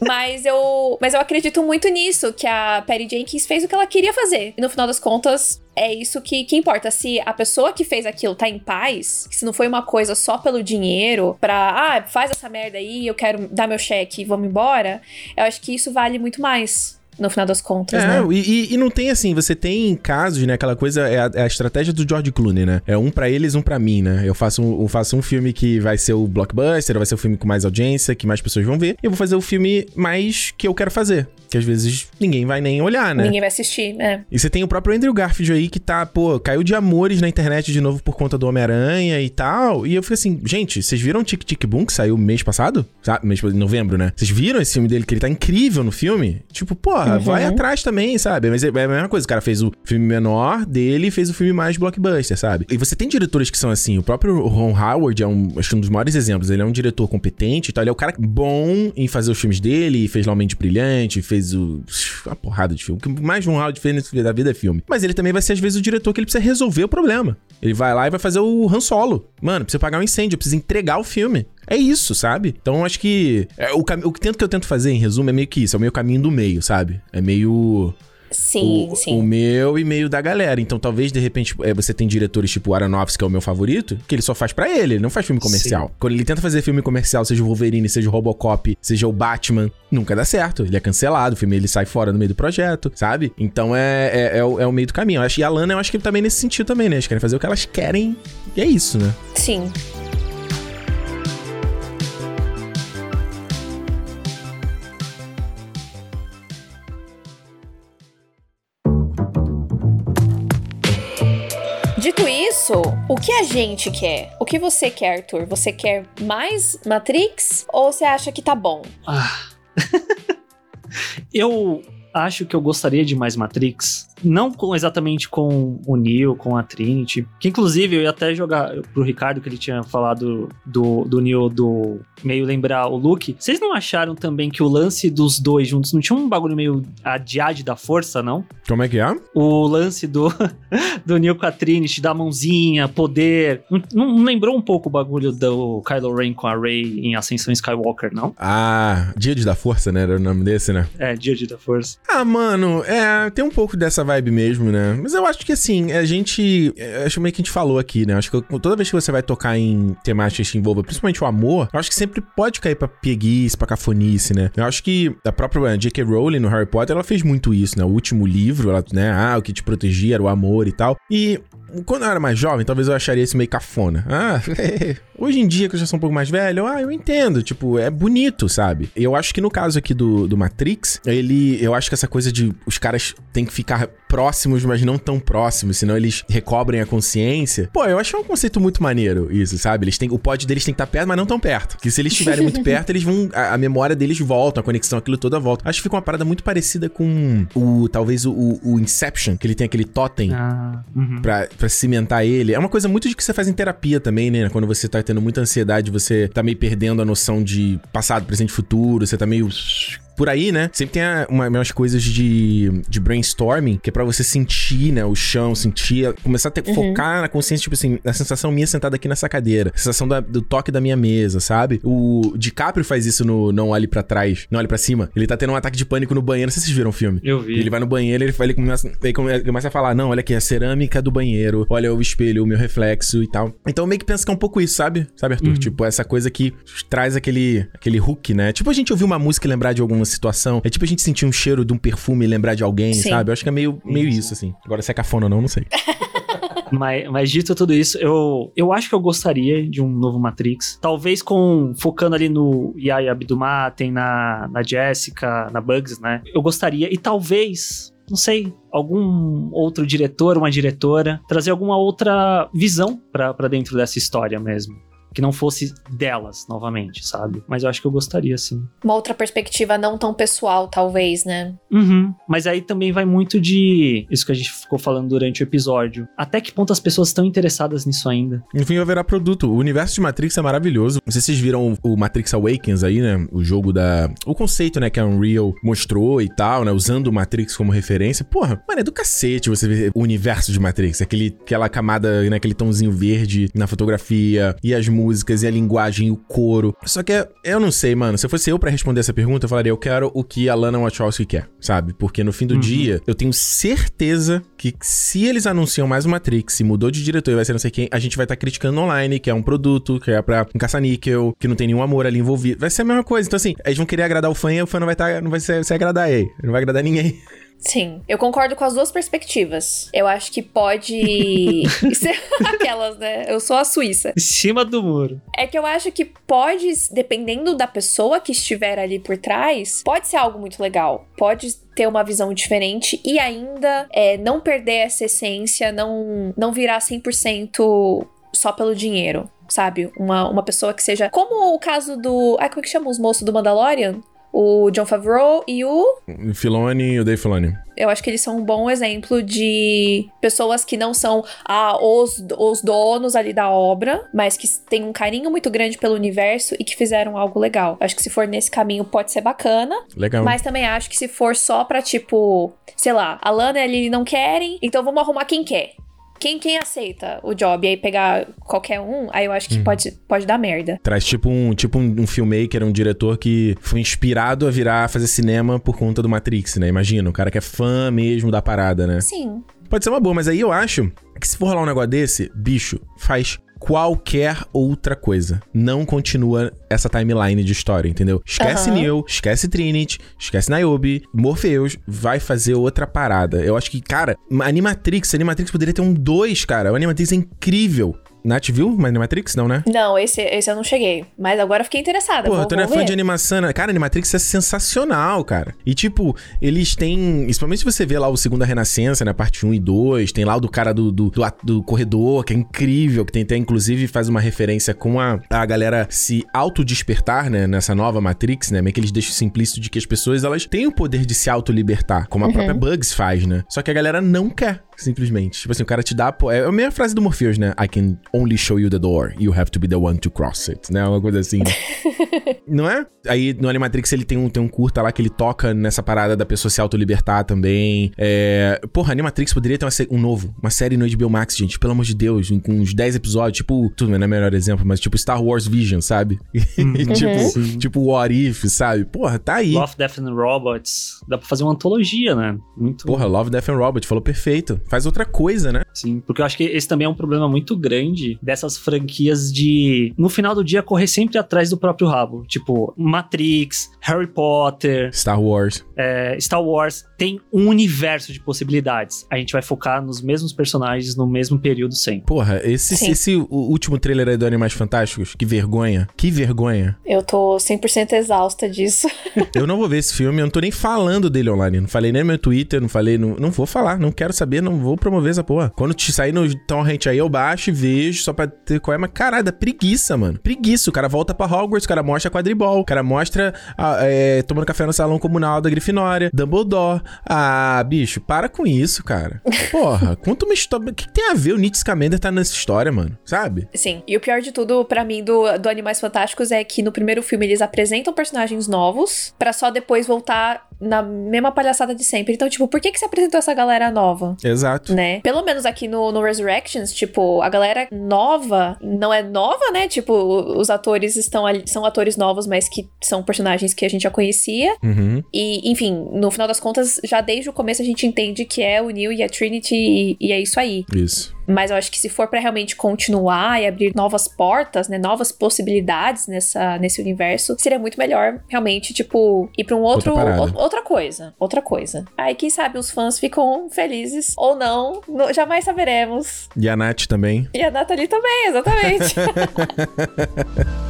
mas eu, mas eu acredito muito nisso, que a Perry Jenkins fez o que ela queria fazer. E no final das contas, é isso que, que importa. Se a pessoa que fez aquilo tá em paz, se não foi uma coisa só pelo dinheiro, pra, ah, faz essa merda aí, eu quero dar meu cheque e vamos embora, eu acho que isso vale muito mais no final das contas, é, né? E, e, não tem assim, você tem casos, né? Aquela coisa, é a, é a estratégia do George Clooney, né? É um para eles, um para mim, né? Eu faço, um, eu faço um filme que vai ser o blockbuster, vai ser o filme com mais audiência, que mais pessoas vão ver. E eu vou fazer o filme mais que eu quero fazer. Que às vezes ninguém vai nem olhar, né? Ninguém vai assistir, é. E você tem o próprio Andrew Garfield aí que tá, pô, caiu de amores na internet de novo por conta do Homem-Aranha e tal. E eu fiquei assim, gente, vocês viram Tic Tic Boom que saiu mês passado? Sabe? Mês, em novembro, né? Vocês viram esse filme dele que ele tá incrível no filme? Tipo, porra, uhum. vai atrás também, sabe? Mas é, é a mesma coisa. O cara fez o filme menor dele e fez o filme mais blockbuster, sabe? E você tem diretores que são assim. O próprio Ron Howard é um, acho um dos maiores exemplos. Ele é um diretor competente e tal. Ele é o cara bom em fazer os filmes dele. Fez lá o Mente Brilhante, fez o. Uma porrada de filme. O que mais Ron Howard fez da vida é filme. Mas ele também vai ser, às vezes, o diretor que ele precisa resolver o problema. Ele vai lá e vai fazer o Han Solo. Mano, precisa pagar um incêndio, precisa entregar o filme. É isso, sabe? Então acho que. É, o, o que eu tento fazer, em resumo, é meio que isso. É o meio caminho do meio, sabe? É meio. Sim, o, sim. O meu e meio da galera. Então, talvez, de repente, é, você tem diretores tipo Aronofsky, que é o meu favorito, que ele só faz para ele, ele não faz filme comercial. Sim. Quando ele tenta fazer filme comercial, seja o Wolverine, seja o Robocop, seja o Batman, nunca dá certo. Ele é cancelado, o filme ele sai fora no meio do projeto, sabe? Então é, é, é, o, é o meio do caminho. Eu acho, e a Lana, eu acho que também nesse sentido também, né? Eles querem fazer o que elas querem e é isso, né? Sim. Dito isso, o que a gente quer? O que você quer, Arthur? Você quer mais Matrix ou você acha que tá bom? Ah. eu acho que eu gostaria de mais Matrix. Não com, exatamente com o Neo, com a Trinity. Que inclusive eu ia até jogar pro Ricardo que ele tinha falado do, do Neo do meio lembrar o Luke. Vocês não acharam também que o lance dos dois juntos não tinha um bagulho meio a Diade da força, não? Como é que é? O lance do, do Neo com a Trinity, da mãozinha, poder. Não, não lembrou um pouco o bagulho do Kylo Ren com a Rey em Ascensão Skywalker, não? Ah, Diade da Força, né? Era o nome desse, né? É, Diade da Força. Ah, mano, é, tem um pouco dessa vibe mesmo, né? Mas eu acho que assim, a gente. Acho meio que a gente falou aqui, né? Acho que toda vez que você vai tocar em temáticas que envolvam principalmente o amor, eu acho que sempre pode cair pra pieguice, pra cafonice, né? Eu acho que a própria J.K. Rowling no Harry Potter, ela fez muito isso, né? O último livro, ela, né? Ah, o que te protegia era o amor e tal. E quando eu era mais jovem, talvez eu acharia isso meio cafona. Ah, hoje em dia, que eu já sou um pouco mais velho, ah, eu entendo. Tipo, é bonito, sabe? Eu acho que no caso aqui do, do Matrix, ele. Eu acho que essa coisa de os caras têm que ficar próximos, mas não tão próximos, senão eles recobrem a consciência. Pô, eu acho um conceito muito maneiro isso, sabe? Eles têm, o pod deles tem que estar perto, mas não tão perto. Porque se eles estiverem muito perto, eles vão. A, a, memória deles volta, a conexão, aquilo toda volta. Acho que fica uma parada muito parecida com o. Talvez o, o Inception, que ele tem aquele totem ah, uhum. pra, pra cimentar ele. É uma coisa muito de que você faz em terapia também, né? Quando você tá tendo muita ansiedade, você tá meio perdendo a noção de passado, presente e futuro, você tá meio por aí, né? Sempre tem a, uma, umas coisas de, de brainstorming, que é pra você sentir, né, o chão, sentir, começar a ter, uhum. focar na consciência, tipo assim, na sensação minha sentada aqui nessa cadeira, a sensação da, do toque da minha mesa, sabe? O DiCaprio faz isso no Não Olhe para Trás, Não Olhe para Cima. Ele tá tendo um ataque de pânico no banheiro, não sei se vocês viram o filme. Eu vi. Ele vai no banheiro, ele, ele, começa, ele começa a falar, não, olha aqui, a cerâmica do banheiro, olha o espelho, o meu reflexo e tal. Então eu meio que penso que é um pouco isso, sabe? Sabe, Arthur? Uhum. Tipo, essa coisa que traz aquele, aquele hook, né? Tipo a gente ouvir uma música e lembrar de alguma situação. É tipo a gente sentir um cheiro de um perfume e lembrar de alguém, Sim. sabe? Eu acho que é meio, meio isso, assim. Agora, se é cafona ou não, não sei. mas, mas dito tudo isso, eu, eu acho que eu gostaria de um novo Matrix. Talvez com focando ali no Yaya Abdumaten, na, na Jessica, na Bugs, né? Eu gostaria. E talvez não sei, algum outro diretor, uma diretora, trazer alguma outra visão para dentro dessa história mesmo que não fosse delas novamente, sabe? Mas eu acho que eu gostaria, sim. Uma outra perspectiva não tão pessoal, talvez, né? Uhum. Mas aí também vai muito de isso que a gente ficou falando durante o episódio. Até que ponto as pessoas estão interessadas nisso ainda? Enfim, haverá produto. O universo de Matrix é maravilhoso. Não sei se vocês viram o Matrix Awakens aí, né? O jogo da. O conceito, né, que a Unreal mostrou e tal, né? Usando o Matrix como referência. Porra, mano, é do cacete você ver o universo de Matrix. Aquele, aquela camada, né? Aquele tomzinho verde na fotografia e as músicas músicas e a linguagem, o coro. Só que eu não sei, mano. Se fosse eu para responder essa pergunta, eu falaria, eu quero o que a Lana Wachowski quer, sabe? Porque no fim do uhum. dia, eu tenho certeza que se eles anunciam mais uma Matrix, se mudou de diretor e vai ser não sei quem, a gente vai estar tá criticando online, que é um produto, que é pra um caça-níquel, que não tem nenhum amor ali envolvido. Vai ser a mesma coisa. Então, assim, eles vão querer agradar o fã e o fã não vai, tá, não vai se, se agradar aí. Não vai agradar ninguém. Sim, eu concordo com as duas perspectivas. Eu acho que pode ser aquelas, né? Eu sou a Suíça. Em cima do muro. É que eu acho que pode, dependendo da pessoa que estiver ali por trás, pode ser algo muito legal. Pode ter uma visão diferente e ainda é, não perder essa essência, não, não virar 100% só pelo dinheiro sabe? Uma, uma pessoa que seja. Como o caso do. Ai, como é que chama os moços do Mandalorian? O John Favreau e o. Filoni e o Dave Filoni. Eu acho que eles são um bom exemplo de pessoas que não são ah, os, os donos ali da obra, mas que têm um carinho muito grande pelo universo e que fizeram algo legal. Acho que se for nesse caminho pode ser bacana. Legal. Mas também acho que se for só pra, tipo, sei lá, a Lana e a Lily não querem, então vamos arrumar quem quer quem, quem aceita o job e aí pegar qualquer um, aí eu acho que uhum. pode, pode dar merda. Traz tipo um, tipo um, um filmmaker, um diretor que foi inspirado a virar fazer cinema por conta do Matrix, né? Imagina, o cara que é fã mesmo da parada, né? Sim. Pode ser uma boa, mas aí eu acho que se for rolar um negócio desse, bicho, faz qualquer outra coisa. Não continua essa timeline de história, entendeu? Esquece uhum. Neo, esquece Trinity, esquece Niobe, Morpheus, vai fazer outra parada. Eu acho que, cara, Animatrix, Animatrix poderia ter um 2, cara. O Animatrix é incrível Nath viu Animatrix? Não, né? Não, esse, esse eu não cheguei. Mas agora fiquei interessada. Porra, vou, tu não é fã de animação, né? Cara, Animatrix é sensacional, cara. E, tipo, eles têm. Principalmente se você vê lá o Segunda Renascença, né? Parte 1 e 2. Tem lá o do cara do, do, do, do corredor, que é incrível. Que tem até, inclusive, faz uma referência com a, a galera se autodespertar, né? Nessa nova Matrix, né? Meio que eles deixam implícito de que as pessoas, elas têm o poder de se autolibertar. Como a própria Bugs faz, né? Só que a galera não quer. Simplesmente. Tipo assim, o cara te dá. É a mesma frase do Morpheus, né? I can only show you the door. You have to be the one to cross it. Né? Uma coisa assim. né? Não é? Aí no Animatrix ele tem um, tem um curta lá que ele toca nessa parada da pessoa se autolibertar também. É... Porra, Animatrix poderia ter uma um novo, uma série no HBO Max, gente, pelo amor de Deus, com uns 10 episódios, tipo, tudo bem, não é o melhor exemplo, mas tipo Star Wars Vision, sabe? tipo, Sim. tipo What If, sabe? Porra, tá aí. Love, Death and Robots. Dá pra fazer uma antologia, né? Muito. Porra, Love, Death and Robot, falou perfeito. Faz outra coisa, né? Sim, porque eu acho que esse também é um problema muito grande dessas franquias de, no final do dia, correr sempre atrás do próprio rabo. Tipo, Matrix, Harry Potter, Star Wars. é, Star Wars. Tem um universo de possibilidades. A gente vai focar nos mesmos personagens no mesmo período sempre. Porra, esse, Sim. esse o último trailer aí do Animais Fantásticos, que vergonha. Que vergonha. Eu tô 100% exausta disso. Eu não vou ver esse filme, eu não tô nem falando dele online. Não falei nem no meu Twitter, não falei. Não, não vou falar, não quero saber, não vou promover essa porra. Quando te sair no torrent aí, eu baixo e vejo só pra ter qual é. Mas caralho, dá preguiça, mano. Preguiça. O cara volta pra Hogwarts, o cara mostra quadribol, o cara mostra ah, é, tomando café no salão comunal da Grifinória, Dumbledore. Ah, bicho, para com isso, cara. Porra, conta uma história. O que, que tem a ver o Nietzsche Scamander tá nessa história, mano? Sabe? Sim. E o pior de tudo, pra mim, do, do Animais Fantásticos é que no primeiro filme eles apresentam personagens novos pra só depois voltar na mesma palhaçada de sempre. Então, tipo, por que que se apresentou essa galera nova? Exato. Né? Pelo menos aqui no, no Resurrections, tipo, a galera nova não é nova, né? Tipo, os atores estão ali, são atores novos, mas que são personagens que a gente já conhecia. Uhum. E, enfim, no final das contas, já desde o começo a gente entende que é o Neil e a Trinity e, e é isso aí. Isso. Mas eu acho que se for pra realmente continuar e abrir novas portas, né, novas possibilidades nessa, nesse universo, seria muito melhor realmente, tipo, ir pra um outro, Outra outra coisa, outra coisa. Aí quem sabe os fãs ficam felizes ou não, no- jamais saberemos. E a Nath também. E a Nathalie também, exatamente.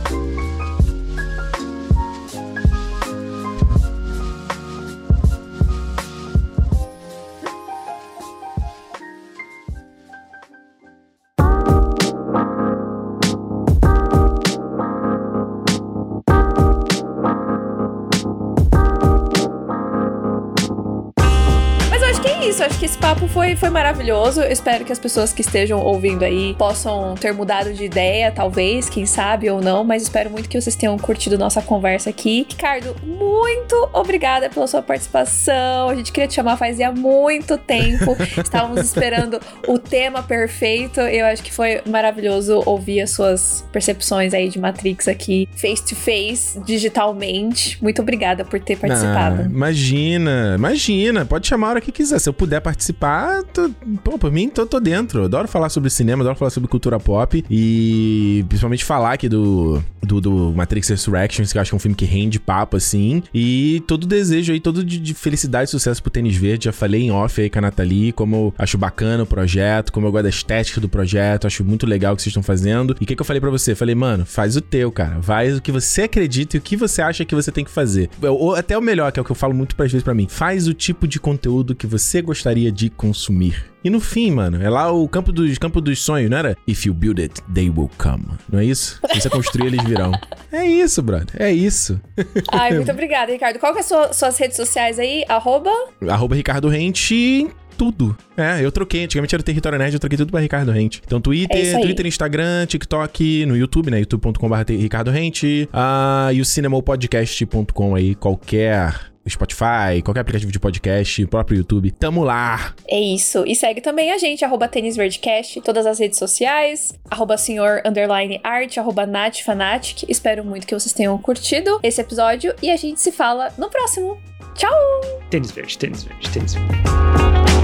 isso. Eu acho que esse papo foi, foi maravilhoso. Eu espero que as pessoas que estejam ouvindo aí possam ter mudado de ideia, talvez, quem sabe ou não. Mas espero muito que vocês tenham curtido nossa conversa aqui. Ricardo, muito obrigada pela sua participação. A gente queria te chamar fazia muito tempo. Estávamos esperando o tema perfeito. Eu acho que foi maravilhoso ouvir as suas percepções aí de Matrix aqui, face to face, digitalmente. Muito obrigada por ter participado. Ah, imagina, imagina. Pode chamar a hora que quiser. Se eu puder participar, tô, pô, por mim, tô, tô dentro. Adoro falar sobre cinema, adoro falar sobre cultura pop. E principalmente falar aqui do, do, do Matrix Resurrections, que eu acho que é um filme que rende papo, assim. E todo desejo aí, todo de, de felicidade e sucesso pro Tênis Verde. Já falei em off aí com a Nathalie, como eu acho bacana o projeto, como eu gosto da estética do projeto. Acho muito legal o que vocês estão fazendo. E o que, que eu falei pra você? Falei, mano, faz o teu, cara. Faz o que você acredita e o que você acha que você tem que fazer. Ou até o melhor, que é o que eu falo muito às vezes pra mim. Faz o tipo de conteúdo que você gostaria de consumir. E no fim, mano, é lá o campo dos, campo dos sonhos, não era? If you build it, they will come. Não é isso? Se você construir, eles virão. É isso, brother. É isso. Ai, muito obrigada, Ricardo. Qual que é as sua- suas redes sociais aí? Arroba? Arroba Ricardo Rente tudo. É, eu troquei. Antigamente era o Território Nerd, eu troquei tudo pra Ricardo Rente. Então, É Twitter, aí. Twitter, Instagram, TikTok, no YouTube, né? youtube.com.br Ricardo Rente. Ah, e o cinemopodcast.com aí, qualquer Spotify, qualquer aplicativo de podcast, próprio YouTube. Tamo lá. É isso. E segue também a gente, arroba Tênis Verdecast, todas as redes sociais, arroba senhor underline art, arroba natfanatic. Espero muito que vocês tenham curtido esse episódio e a gente se fala no próximo. Tchau! Tênis verde, tênis verde, tênis verde.